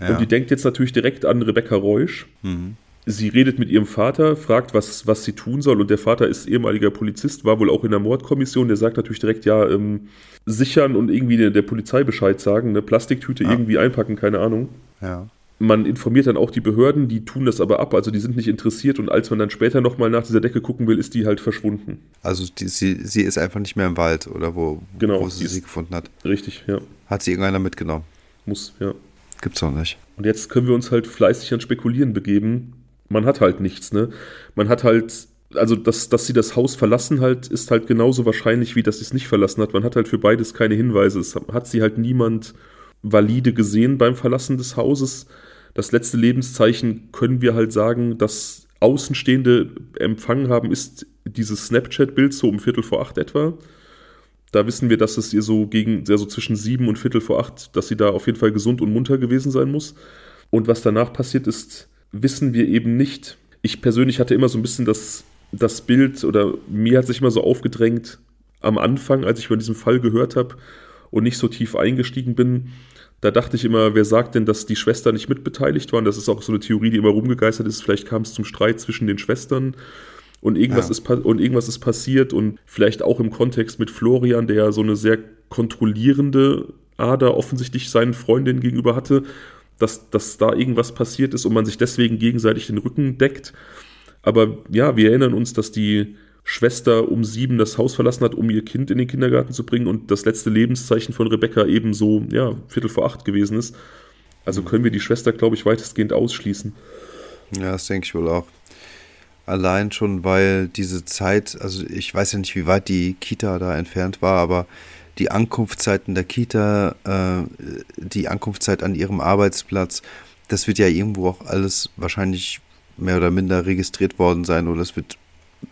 ja. Und die denkt jetzt natürlich direkt an Rebecca Reusch. Mhm. Sie redet mit ihrem Vater, fragt, was, was sie tun soll. Und der Vater ist ehemaliger Polizist, war wohl auch in der Mordkommission. Der sagt natürlich direkt, ja, ähm, sichern und irgendwie der, der Polizei Bescheid sagen, eine Plastiktüte ja. irgendwie einpacken, keine Ahnung. Ja. Man informiert dann auch die Behörden, die tun das aber ab, also die sind nicht interessiert und als man dann später nochmal nach dieser Decke gucken will, ist die halt verschwunden. Also die, sie, sie ist einfach nicht mehr im Wald oder wo, genau, wo sie sie gefunden hat. Richtig, ja. Hat sie irgendeiner mitgenommen? Muss, ja. Gibt's auch nicht. Und jetzt können wir uns halt fleißig an Spekulieren begeben. Man hat halt nichts, ne? Man hat halt, also dass, dass sie das Haus verlassen halt, ist halt genauso wahrscheinlich, wie dass sie es nicht verlassen hat. Man hat halt für beides keine Hinweise. Es hat sie halt niemand valide gesehen beim Verlassen des Hauses. Das letzte Lebenszeichen können wir halt sagen, dass Außenstehende empfangen haben, ist dieses Snapchat-Bild so um Viertel vor acht etwa. Da wissen wir, dass es ihr so gegen, also zwischen sieben und Viertel vor acht, dass sie da auf jeden Fall gesund und munter gewesen sein muss. Und was danach passiert ist, wissen wir eben nicht. Ich persönlich hatte immer so ein bisschen das, das Bild oder mir hat sich immer so aufgedrängt am Anfang, als ich von diesem Fall gehört habe und nicht so tief eingestiegen bin. Da dachte ich immer, wer sagt denn, dass die Schwestern nicht mitbeteiligt waren? Das ist auch so eine Theorie, die immer rumgegeistert ist. Vielleicht kam es zum Streit zwischen den Schwestern und irgendwas, ja. ist, und irgendwas ist passiert und vielleicht auch im Kontext mit Florian, der ja so eine sehr kontrollierende Ader offensichtlich seinen Freundinnen gegenüber hatte, dass, dass da irgendwas passiert ist und man sich deswegen gegenseitig den Rücken deckt. Aber ja, wir erinnern uns, dass die Schwester um sieben das Haus verlassen hat, um ihr Kind in den Kindergarten zu bringen und das letzte Lebenszeichen von Rebecca eben so, ja, Viertel vor acht gewesen ist. Also mhm. können wir die Schwester, glaube ich, weitestgehend ausschließen. Ja, das denke ich wohl auch. Allein schon, weil diese Zeit, also ich weiß ja nicht, wie weit die Kita da entfernt war, aber die Ankunftszeiten der Kita, äh, die Ankunftszeit an ihrem Arbeitsplatz, das wird ja irgendwo auch alles wahrscheinlich mehr oder minder registriert worden sein oder es wird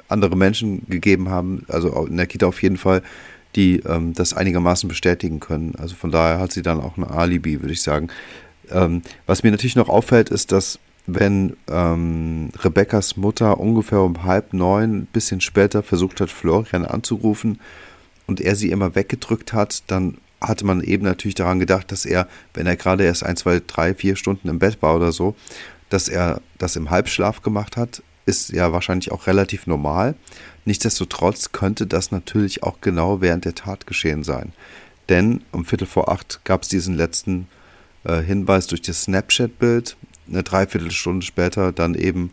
andere Menschen gegeben haben, also in der Kita auf jeden Fall, die ähm, das einigermaßen bestätigen können. Also von daher hat sie dann auch ein Alibi, würde ich sagen. Ähm, was mir natürlich noch auffällt, ist, dass wenn ähm, Rebecca's Mutter ungefähr um halb neun, ein bisschen später versucht hat, Florian anzurufen und er sie immer weggedrückt hat, dann hatte man eben natürlich daran gedacht, dass er, wenn er gerade erst ein, zwei, drei, vier Stunden im Bett war oder so, dass er das im Halbschlaf gemacht hat, ist ja wahrscheinlich auch relativ normal. Nichtsdestotrotz könnte das natürlich auch genau während der Tat geschehen sein. Denn um Viertel vor acht gab es diesen letzten äh, Hinweis durch das Snapchat-Bild. Eine Dreiviertelstunde später dann eben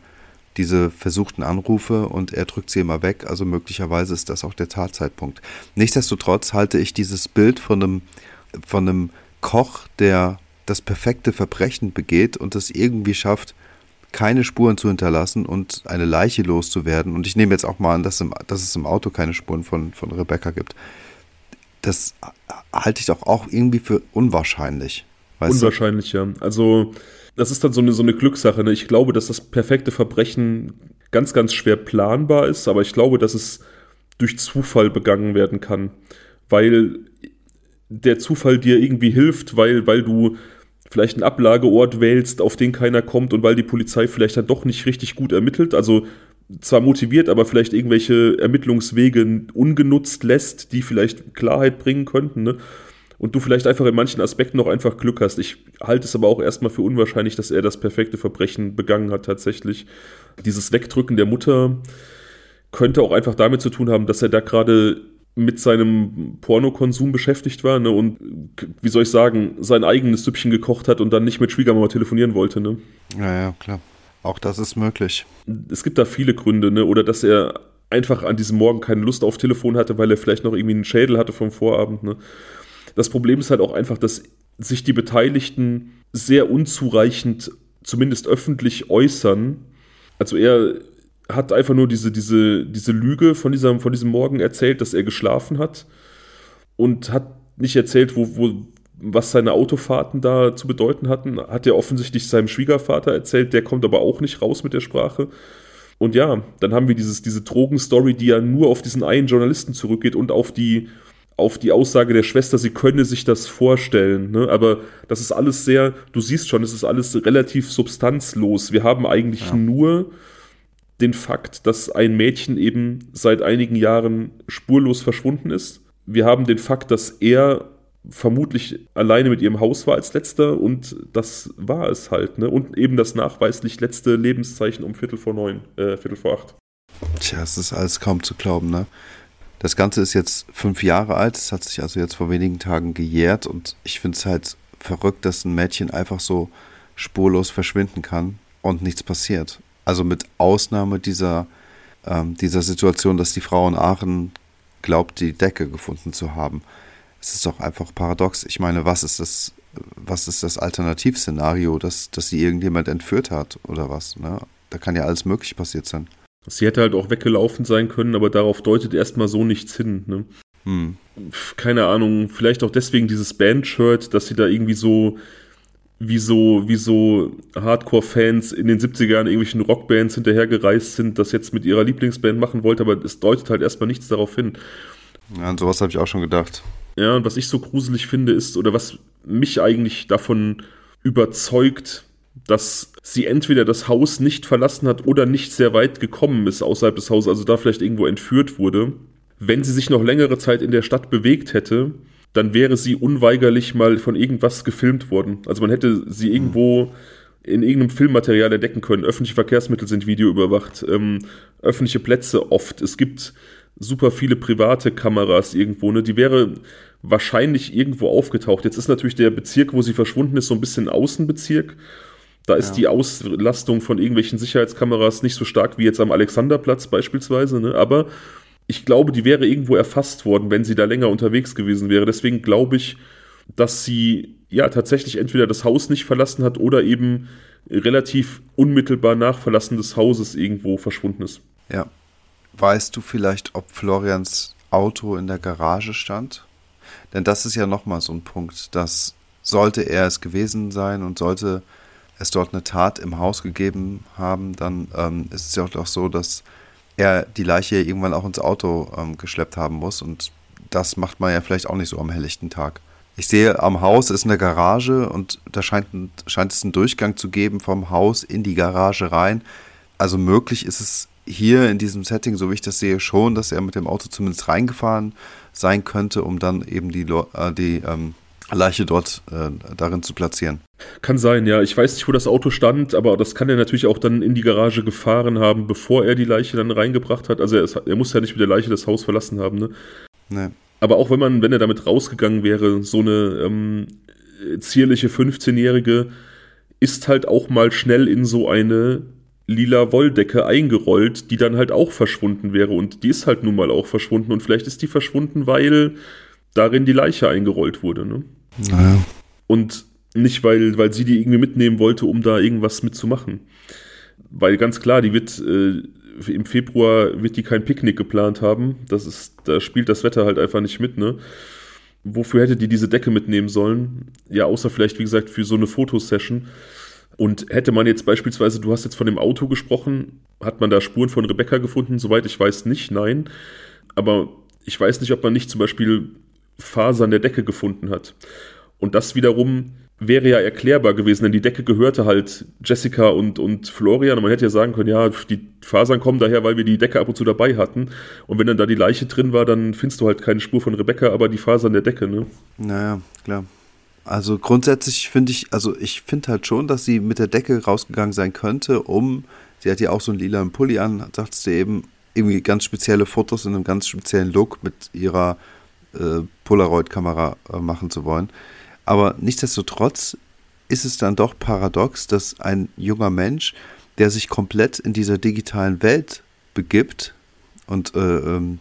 diese versuchten Anrufe und er drückt sie immer weg. Also möglicherweise ist das auch der Tatzeitpunkt. Nichtsdestotrotz halte ich dieses Bild von einem, von einem Koch, der das perfekte Verbrechen begeht und es irgendwie schafft, keine Spuren zu hinterlassen und eine Leiche loszuwerden. Und ich nehme jetzt auch mal an, dass, im, dass es im Auto keine Spuren von, von Rebecca gibt. Das halte ich doch auch irgendwie für unwahrscheinlich. unwahrscheinlich, du? ja. Also, das ist dann so eine, so eine Glückssache. Ne? Ich glaube, dass das perfekte Verbrechen ganz, ganz schwer planbar ist, aber ich glaube, dass es durch Zufall begangen werden kann. Weil der Zufall dir irgendwie hilft, weil, weil du vielleicht einen Ablageort wählst, auf den keiner kommt und weil die Polizei vielleicht dann doch nicht richtig gut ermittelt, also zwar motiviert, aber vielleicht irgendwelche Ermittlungswege ungenutzt lässt, die vielleicht Klarheit bringen könnten, ne? Und du vielleicht einfach in manchen Aspekten noch einfach Glück hast. Ich halte es aber auch erstmal für unwahrscheinlich, dass er das perfekte Verbrechen begangen hat tatsächlich. Dieses Wegdrücken der Mutter könnte auch einfach damit zu tun haben, dass er da gerade mit seinem Pornokonsum beschäftigt war ne, und, wie soll ich sagen, sein eigenes Süppchen gekocht hat und dann nicht mit Schwiegermama telefonieren wollte. Ne? Ja, ja, klar. Auch das ist möglich. Es gibt da viele Gründe, ne? oder dass er einfach an diesem Morgen keine Lust auf Telefon hatte, weil er vielleicht noch irgendwie einen Schädel hatte vom Vorabend. Ne? Das Problem ist halt auch einfach, dass sich die Beteiligten sehr unzureichend, zumindest öffentlich äußern. Also er hat einfach nur diese, diese, diese Lüge von diesem, von diesem Morgen erzählt, dass er geschlafen hat und hat nicht erzählt, wo, wo, was seine Autofahrten da zu bedeuten hatten. Hat er offensichtlich seinem Schwiegervater erzählt, der kommt aber auch nicht raus mit der Sprache. Und ja, dann haben wir dieses, diese Drogenstory, die ja nur auf diesen einen Journalisten zurückgeht und auf die, auf die Aussage der Schwester, sie könne sich das vorstellen. Ne? Aber das ist alles sehr, du siehst schon, es ist alles relativ substanzlos. Wir haben eigentlich ja. nur den Fakt, dass ein Mädchen eben seit einigen Jahren spurlos verschwunden ist. Wir haben den Fakt, dass er vermutlich alleine mit ihrem Haus war als letzter und das war es halt. Ne? Und eben das nachweislich letzte Lebenszeichen um Viertel vor neun, äh, Viertel vor acht. Tja, es ist alles kaum zu glauben, ne? Das Ganze ist jetzt fünf Jahre alt, es hat sich also jetzt vor wenigen Tagen gejährt und ich finde es halt verrückt, dass ein Mädchen einfach so spurlos verschwinden kann und nichts passiert. Also mit Ausnahme dieser, ähm, dieser Situation, dass die Frau in Aachen glaubt, die Decke gefunden zu haben. Es ist doch einfach paradox. Ich meine, was ist das, was ist das Alternativszenario, dass, dass sie irgendjemand entführt hat oder was? Ne? Da kann ja alles möglich passiert sein. Sie hätte halt auch weggelaufen sein können, aber darauf deutet erstmal so nichts hin. Ne? Hm. Keine Ahnung, vielleicht auch deswegen dieses Band-Shirt, dass sie da irgendwie so wie so, wie so Hardcore-Fans in den 70er Jahren irgendwelchen Rockbands hinterhergereist sind, das jetzt mit ihrer Lieblingsband machen wollte, aber es deutet halt erstmal nichts darauf hin. Ja, an sowas habe ich auch schon gedacht. Ja, und was ich so gruselig finde, ist, oder was mich eigentlich davon überzeugt, dass sie entweder das Haus nicht verlassen hat oder nicht sehr weit gekommen ist außerhalb des Hauses, also da vielleicht irgendwo entführt wurde. Wenn sie sich noch längere Zeit in der Stadt bewegt hätte, dann wäre sie unweigerlich mal von irgendwas gefilmt worden. Also man hätte sie irgendwo in irgendeinem Filmmaterial entdecken können. Öffentliche Verkehrsmittel sind videoüberwacht, ähm, öffentliche Plätze oft. Es gibt super viele private Kameras irgendwo. Ne? Die wäre wahrscheinlich irgendwo aufgetaucht. Jetzt ist natürlich der Bezirk, wo sie verschwunden ist, so ein bisschen Außenbezirk. Da ist ja. die Auslastung von irgendwelchen Sicherheitskameras nicht so stark wie jetzt am Alexanderplatz beispielsweise. Ne? Aber ich glaube, die wäre irgendwo erfasst worden, wenn sie da länger unterwegs gewesen wäre. Deswegen glaube ich, dass sie ja tatsächlich entweder das Haus nicht verlassen hat oder eben relativ unmittelbar nach Verlassen des Hauses irgendwo verschwunden ist. Ja. Weißt du vielleicht, ob Florians Auto in der Garage stand? Denn das ist ja nochmal so ein Punkt, dass sollte er es gewesen sein und sollte es dort eine Tat im Haus gegeben haben, dann ähm, ist es ja auch so, dass er die Leiche irgendwann auch ins Auto ähm, geschleppt haben muss und das macht man ja vielleicht auch nicht so am helllichten Tag. Ich sehe, am Haus ist eine Garage und da scheint, scheint es einen Durchgang zu geben vom Haus in die Garage rein. Also möglich ist es hier in diesem Setting, so wie ich das sehe, schon, dass er mit dem Auto zumindest reingefahren sein könnte, um dann eben die, äh, die ähm, Leiche dort äh, darin zu platzieren. Kann sein, ja. Ich weiß nicht, wo das Auto stand, aber das kann er natürlich auch dann in die Garage gefahren haben, bevor er die Leiche dann reingebracht hat. Also er, ist, er muss ja nicht mit der Leiche das Haus verlassen haben, ne? Nee. Aber auch wenn man, wenn er damit rausgegangen wäre, so eine ähm, zierliche 15-Jährige ist halt auch mal schnell in so eine lila Wolldecke eingerollt, die dann halt auch verschwunden wäre. Und die ist halt nun mal auch verschwunden. Und vielleicht ist die verschwunden, weil darin die Leiche eingerollt wurde. Ne? Naja. Und nicht, weil, weil sie die irgendwie mitnehmen wollte, um da irgendwas mitzumachen. Weil ganz klar, die wird äh, im Februar wird die kein Picknick geplant haben. Das ist, da spielt das Wetter halt einfach nicht mit, ne? Wofür hätte die diese Decke mitnehmen sollen? Ja, außer vielleicht, wie gesagt, für so eine Fotosession. Und hätte man jetzt beispielsweise, du hast jetzt von dem Auto gesprochen, hat man da Spuren von Rebecca gefunden? Soweit ich weiß, nicht, nein. Aber ich weiß nicht, ob man nicht zum Beispiel Fasern der Decke gefunden hat. Und das wiederum wäre ja erklärbar gewesen, denn die Decke gehörte halt Jessica und, und Florian. Und man hätte ja sagen können, ja, die Fasern kommen daher, weil wir die Decke ab und zu dabei hatten. Und wenn dann da die Leiche drin war, dann findest du halt keine Spur von Rebecca, aber die Fasern der Decke, ne? Naja, klar. Also grundsätzlich finde ich, also ich finde halt schon, dass sie mit der Decke rausgegangen sein könnte, um, sie hat ja auch so einen lila Pulli an, sagst du eben, irgendwie ganz spezielle Fotos in einem ganz speziellen Look mit ihrer äh, Polaroid-Kamera äh, machen zu wollen. Aber nichtsdestotrotz ist es dann doch paradox, dass ein junger Mensch, der sich komplett in dieser digitalen Welt begibt und äh, ähm,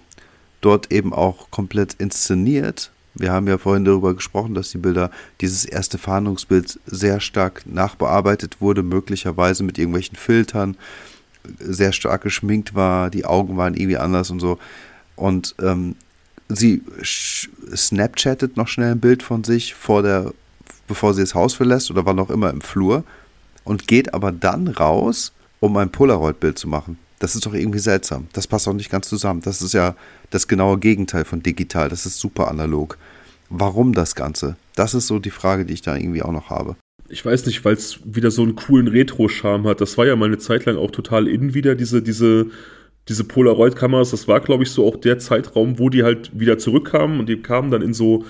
dort eben auch komplett inszeniert, wir haben ja vorhin darüber gesprochen, dass die Bilder, dieses erste Fahndungsbild sehr stark nachbearbeitet wurde, möglicherweise mit irgendwelchen Filtern, sehr stark geschminkt war, die Augen waren irgendwie anders und so. Und ähm, sie snapchattet noch schnell ein Bild von sich vor der, bevor sie das Haus verlässt oder war noch immer im Flur und geht aber dann raus, um ein Polaroid-Bild zu machen. Das ist doch irgendwie seltsam. Das passt auch nicht ganz zusammen. Das ist ja das genaue Gegenteil von digital. Das ist super analog. Warum das Ganze? Das ist so die Frage, die ich da irgendwie auch noch habe. Ich weiß nicht, weil es wieder so einen coolen Retro-Charme hat. Das war ja mal eine Zeit lang auch total in wieder, diese, diese, diese Polaroid-Kameras. Das war, glaube ich, so auch der Zeitraum, wo die halt wieder zurückkamen und die kamen dann in so,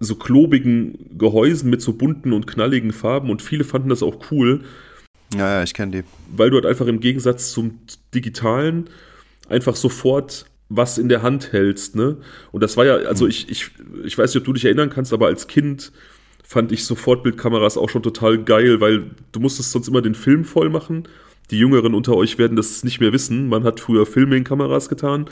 so klobigen Gehäusen mit so bunten und knalligen Farben und viele fanden das auch cool. Ja, ja, ich kenne die. Weil du halt einfach im Gegensatz zum digitalen einfach sofort was in der Hand hältst, ne? Und das war ja, also hm. ich, ich, ich weiß nicht, ob du dich erinnern kannst, aber als Kind fand ich Sofortbildkameras auch schon total geil, weil du musstest sonst immer den Film voll machen. Die Jüngeren unter euch werden das nicht mehr wissen. Man hat früher Filme in Kameras getan.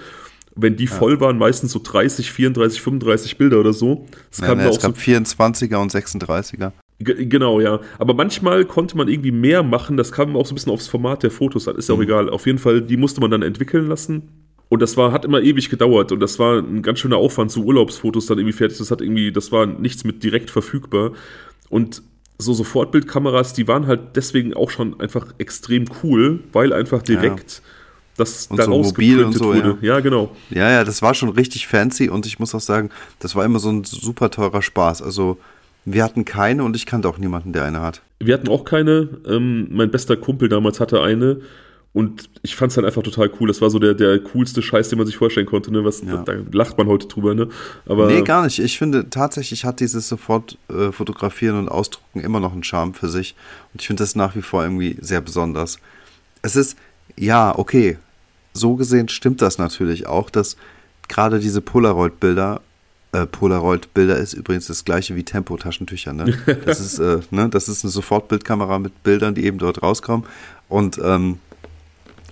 Wenn die ja. voll waren, meistens so 30, 34, 35 Bilder oder so. Es, ja, nee, es gab so 24er und 36er. G genau, ja. Aber manchmal konnte man irgendwie mehr machen. Das kam auch so ein bisschen aufs Format der Fotos an. Ist ja auch mhm. egal. Auf jeden Fall, die musste man dann entwickeln lassen. Und das war, hat immer ewig gedauert und das war ein ganz schöner Aufwand, so Urlaubsfotos dann irgendwie fertig. Das hat irgendwie, das war nichts mit direkt verfügbar. Und so Sofortbildkameras, die waren halt deswegen auch schon einfach extrem cool, weil einfach direkt ja. das und daraus so mobil und so, wurde. Ja. ja. genau. Ja, ja, das war schon richtig fancy und ich muss auch sagen, das war immer so ein super teurer Spaß. Also wir hatten keine und ich kannte auch niemanden, der eine hat. Wir hatten auch keine. Ähm, mein bester Kumpel damals hatte eine und ich fand es halt einfach total cool. Das war so der, der coolste Scheiß, den man sich vorstellen konnte. Ne? Was, ja. da, da, lacht man heute drüber. Ne? Aber nee, gar nicht. Ich finde, tatsächlich hat dieses sofort äh, Fotografieren und Ausdrucken immer noch einen Charme für sich. Und ich finde das nach wie vor irgendwie sehr besonders. Es ist, ja, okay, so gesehen stimmt das natürlich auch, dass gerade diese Polaroid-Bilder äh, Polaroid-Bilder ist übrigens das gleiche wie Tempo-Taschentücher. Ne? Das, ist, äh, ne? das ist eine Sofortbildkamera mit Bildern, die eben dort rauskommen. Und ähm,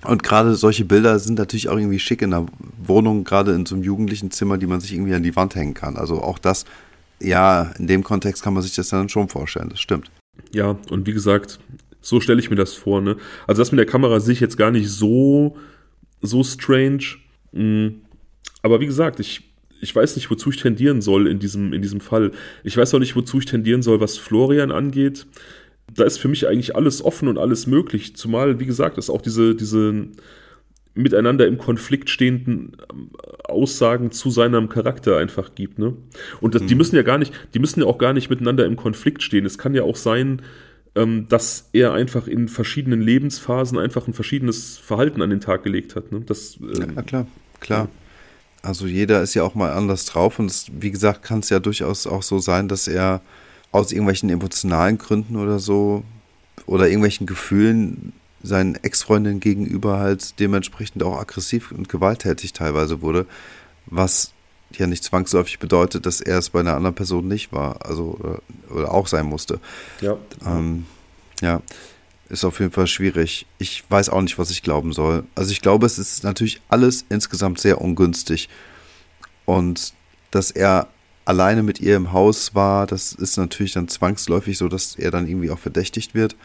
und gerade solche Bilder sind natürlich auch irgendwie schick in der Wohnung, gerade in so einem jugendlichen Zimmer, die man sich irgendwie an die Wand hängen kann. Also auch das, ja, in dem Kontext kann man sich das dann schon vorstellen, das stimmt. Ja, und wie gesagt, So stelle ich mir das vor, ne? Also das mit der Kamera sehe ich jetzt gar nicht so, so strange. Mhm. Aber wie gesagt, ich, ich weiß nicht, wozu ich tendieren soll in diesem, in diesem Fall. Ich weiß auch nicht, wozu ich tendieren soll, was Florian angeht. Da ist für mich eigentlich alles offen und alles möglich. Zumal, wie gesagt, es auch diese, diese miteinander im Konflikt stehenden ähm, Aussagen zu seinem Charakter einfach gibt. Ne? Und das, mhm. die müssen ja gar nicht, die müssen ja auch gar nicht miteinander im Konflikt stehen. Es kann ja auch sein, ähm, dass er einfach in verschiedenen Lebensphasen einfach ein verschiedenes Verhalten an den Tag gelegt hat. Ne? Das, ähm, ja, klar, klar. Also jeder ist ja auch mal anders drauf und es, wie gesagt, kann es ja durchaus auch so sein, dass er aus irgendwelchen emotionalen Gründen oder so oder irgendwelchen Gefühlen seinen Ex-Freundinnen gegenüber halt dementsprechend auch aggressiv und gewalttätig teilweise wurde, was ja nicht zwangsläufig bedeutet, dass er es bei einer anderen Person nicht war, also oder, oder auch sein musste. Ja. Ähm, ja, ist auf jeden Fall schwierig. Ich weiß auch nicht, was ich glauben soll. Also ich glaube, es ist natürlich alles insgesamt sehr ungünstig. Und dass er alleine mit ihr im Haus war, das ist natürlich dann zwangsläufig so, dass er dann irgendwie auch verdächtigt wird.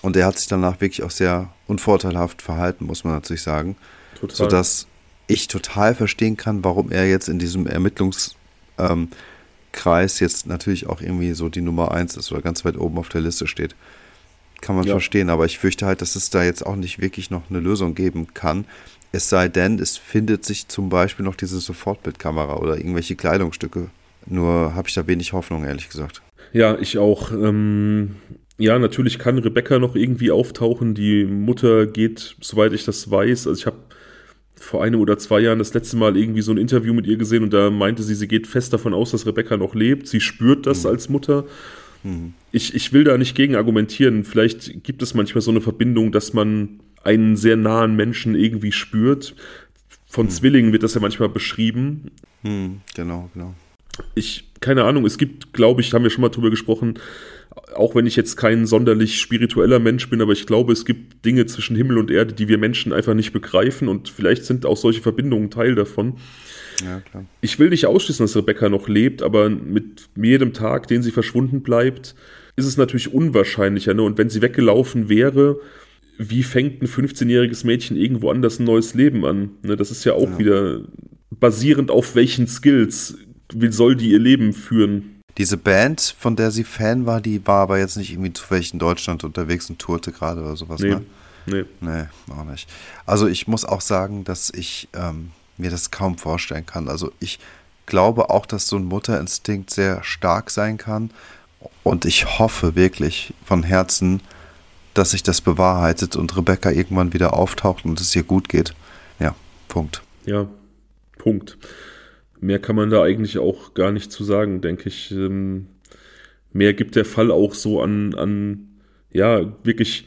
Und er hat sich danach wirklich auch sehr unvorteilhaft verhalten, muss man natürlich sagen. Total. Sodass ich total verstehen kann, warum er jetzt in diesem Ermittlungskreis ähm, jetzt natürlich auch irgendwie so die Nummer eins ist oder ganz weit oben auf der Liste steht. Kann man ja. verstehen, aber ich fürchte halt, dass es da jetzt auch nicht wirklich noch eine Lösung geben kann. Es sei denn, es findet sich zum Beispiel noch diese Sofortbildkamera oder irgendwelche Kleidungsstücke. Nur habe ich da wenig Hoffnung, ehrlich gesagt. Ja, ich auch. Ähm, ja, natürlich kann Rebecca noch irgendwie auftauchen. Die Mutter geht, soweit ich das weiß, also ich habe vor einem oder zwei Jahren das letzte Mal irgendwie so ein Interview mit ihr gesehen und da meinte sie, sie geht fest davon aus, dass Rebecca noch lebt. Sie spürt das mhm. als Mutter. Mhm. Ich, ich will da nicht gegen argumentieren. Vielleicht gibt es manchmal so eine Verbindung, dass man einen sehr nahen Menschen irgendwie spürt. Von mhm. Zwillingen wird das ja manchmal beschrieben. Mhm. Genau, genau. Ich, keine Ahnung, es gibt, glaube ich, haben wir schon mal drüber gesprochen, auch wenn ich jetzt kein sonderlich spiritueller Mensch bin, aber ich glaube, es gibt Dinge zwischen Himmel und Erde, die wir Menschen einfach nicht begreifen und vielleicht sind auch solche Verbindungen Teil davon. Ja, klar. Ich will nicht ausschließen, dass Rebecca noch lebt, aber mit jedem Tag, den sie verschwunden bleibt, ist es natürlich unwahrscheinlicher. Ne? Und wenn sie weggelaufen wäre, wie fängt ein 15-jähriges Mädchen irgendwo anders ein neues Leben an? Ne? Das ist ja auch ja. wieder basierend auf welchen Skills wie soll die ihr Leben führen? Diese Band, von der sie Fan war, die war aber jetzt nicht irgendwie zufällig in Deutschland unterwegs und tourte gerade oder sowas, nee, ne? Nee. Nee, auch nicht. Also ich muss auch sagen, dass ich ähm, mir das kaum vorstellen kann. Also ich glaube auch, dass so ein Mutterinstinkt sehr stark sein kann. Und ich hoffe wirklich von Herzen, dass sich das bewahrheitet und Rebecca irgendwann wieder auftaucht und es ihr gut geht. Ja, Punkt. Ja, Punkt mehr kann man da eigentlich auch gar nicht zu sagen, denke ich. Ähm, mehr gibt der Fall auch so an, an ja, wirklich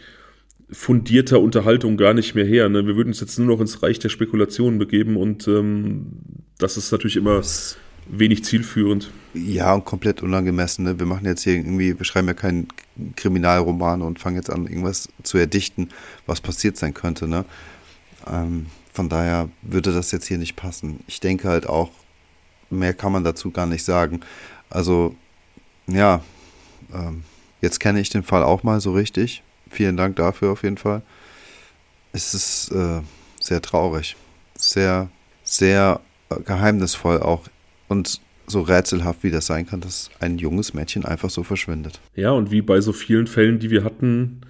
fundierter Unterhaltung gar nicht mehr her. Ne? Wir würden uns jetzt nur noch ins Reich der Spekulationen begeben und ähm, das ist natürlich immer wenig zielführend. Ja, und komplett unangemessen. Ne? Wir machen jetzt hier irgendwie, wir schreiben ja keinen Kriminalroman und fangen jetzt an, irgendwas zu erdichten, was passiert sein könnte. Ne? Ähm, von daher würde das jetzt hier nicht passen. Ich denke halt auch, mehr kann man dazu gar nicht sagen. Also, ja, ähm, jetzt kenne ich den Fall auch mal so richtig. Vielen Dank dafür auf jeden Fall. Es ist äh, sehr traurig. Sehr, sehr geheimnisvoll auch. Und so rätselhaft wie das sein kann, dass ein junges Mädchen einfach so verschwindet. Ja, und wie bei so vielen Fällen, die wir hatten,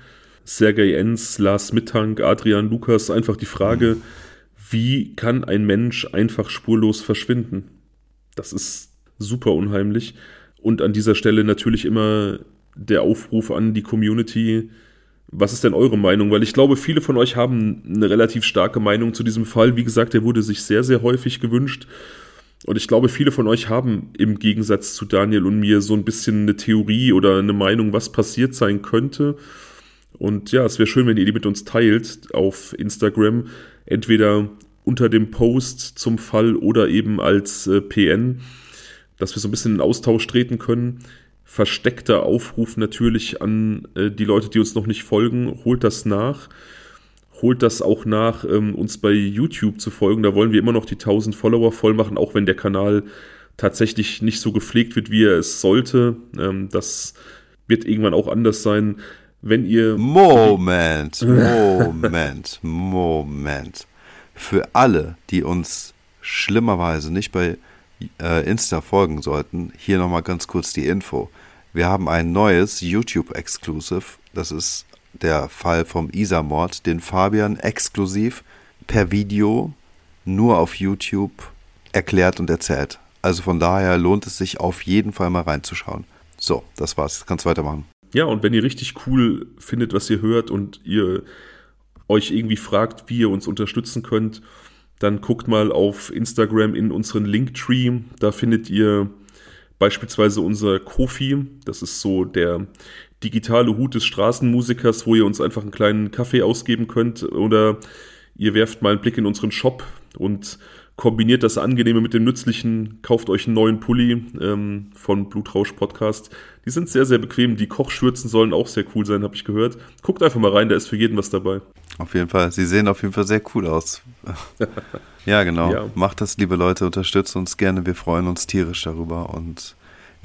Sergei Enz, Lars Mittank, Adrian Lukas, einfach die Frage, mhm. wie kann ein Mensch einfach spurlos verschwinden? Das ist super unheimlich. Und an dieser Stelle natürlich immer der Aufruf an die Community. Was ist denn eure Meinung? Weil ich glaube, viele von euch haben eine relativ starke Meinung zu diesem Fall. Wie gesagt, der wurde sich sehr, sehr häufig gewünscht. Und ich glaube, viele von euch haben im Gegensatz zu Daniel und mir so ein bisschen eine Theorie oder eine Meinung, was passiert sein könnte. Und ja, es wäre schön, wenn ihr die mit uns teilt auf Instagram. Entweder unter dem Post zum Fall oder eben als äh, PN, dass wir so ein bisschen in Austausch treten können. Versteckter Aufruf natürlich an äh, die Leute, die uns noch nicht folgen, holt das nach. Holt das auch nach, ähm, uns bei YouTube zu folgen. Da wollen wir immer noch die 1000 Follower voll machen, auch wenn der Kanal tatsächlich nicht so gepflegt wird, wie er es sollte. Ähm, das wird irgendwann auch anders sein. wenn ihr. Moment, Moment, Moment. Für alle, die uns schlimmerweise nicht bei äh, Insta folgen sollten, hier nochmal ganz kurz die Info. Wir haben ein neues YouTube-Exclusive. Das ist der Fall vom Isa-Mord, den Fabian exklusiv per Video nur auf YouTube erklärt und erzählt. Also von daher lohnt es sich auf jeden Fall mal reinzuschauen. So, das war's. Jetzt kannst weitermachen. Ja, und wenn ihr richtig cool findet, was ihr hört und ihr euch irgendwie fragt, wie ihr uns unterstützen könnt, dann guckt mal auf Instagram in unseren Linktree. Da findet ihr beispielsweise unser Kofi. Das ist so der digitale Hut des Straßenmusikers, wo ihr uns einfach einen kleinen Kaffee ausgeben könnt. Oder ihr werft mal einen Blick in unseren Shop und kombiniert das Angenehme mit dem Nützlichen, kauft euch einen neuen Pulli ähm, von Blutrausch Podcast. Die sind sehr, sehr bequem. Die Kochschürzen sollen auch sehr cool sein, habe ich gehört. Guckt einfach mal rein, da ist für jeden was dabei. Auf jeden Fall. Sie sehen auf jeden Fall sehr cool aus. ja, genau. Ja. Macht das, liebe Leute, unterstützt uns gerne. Wir freuen uns tierisch darüber. Und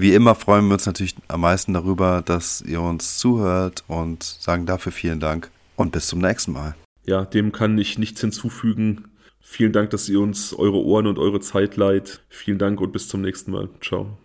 wie immer freuen wir uns natürlich am meisten darüber, dass ihr uns zuhört und sagen dafür vielen Dank. Und bis zum nächsten Mal. Ja, dem kann ich nichts hinzufügen. Vielen Dank, dass ihr uns eure Ohren und eure Zeit leiht. Vielen Dank und bis zum nächsten Mal. Ciao.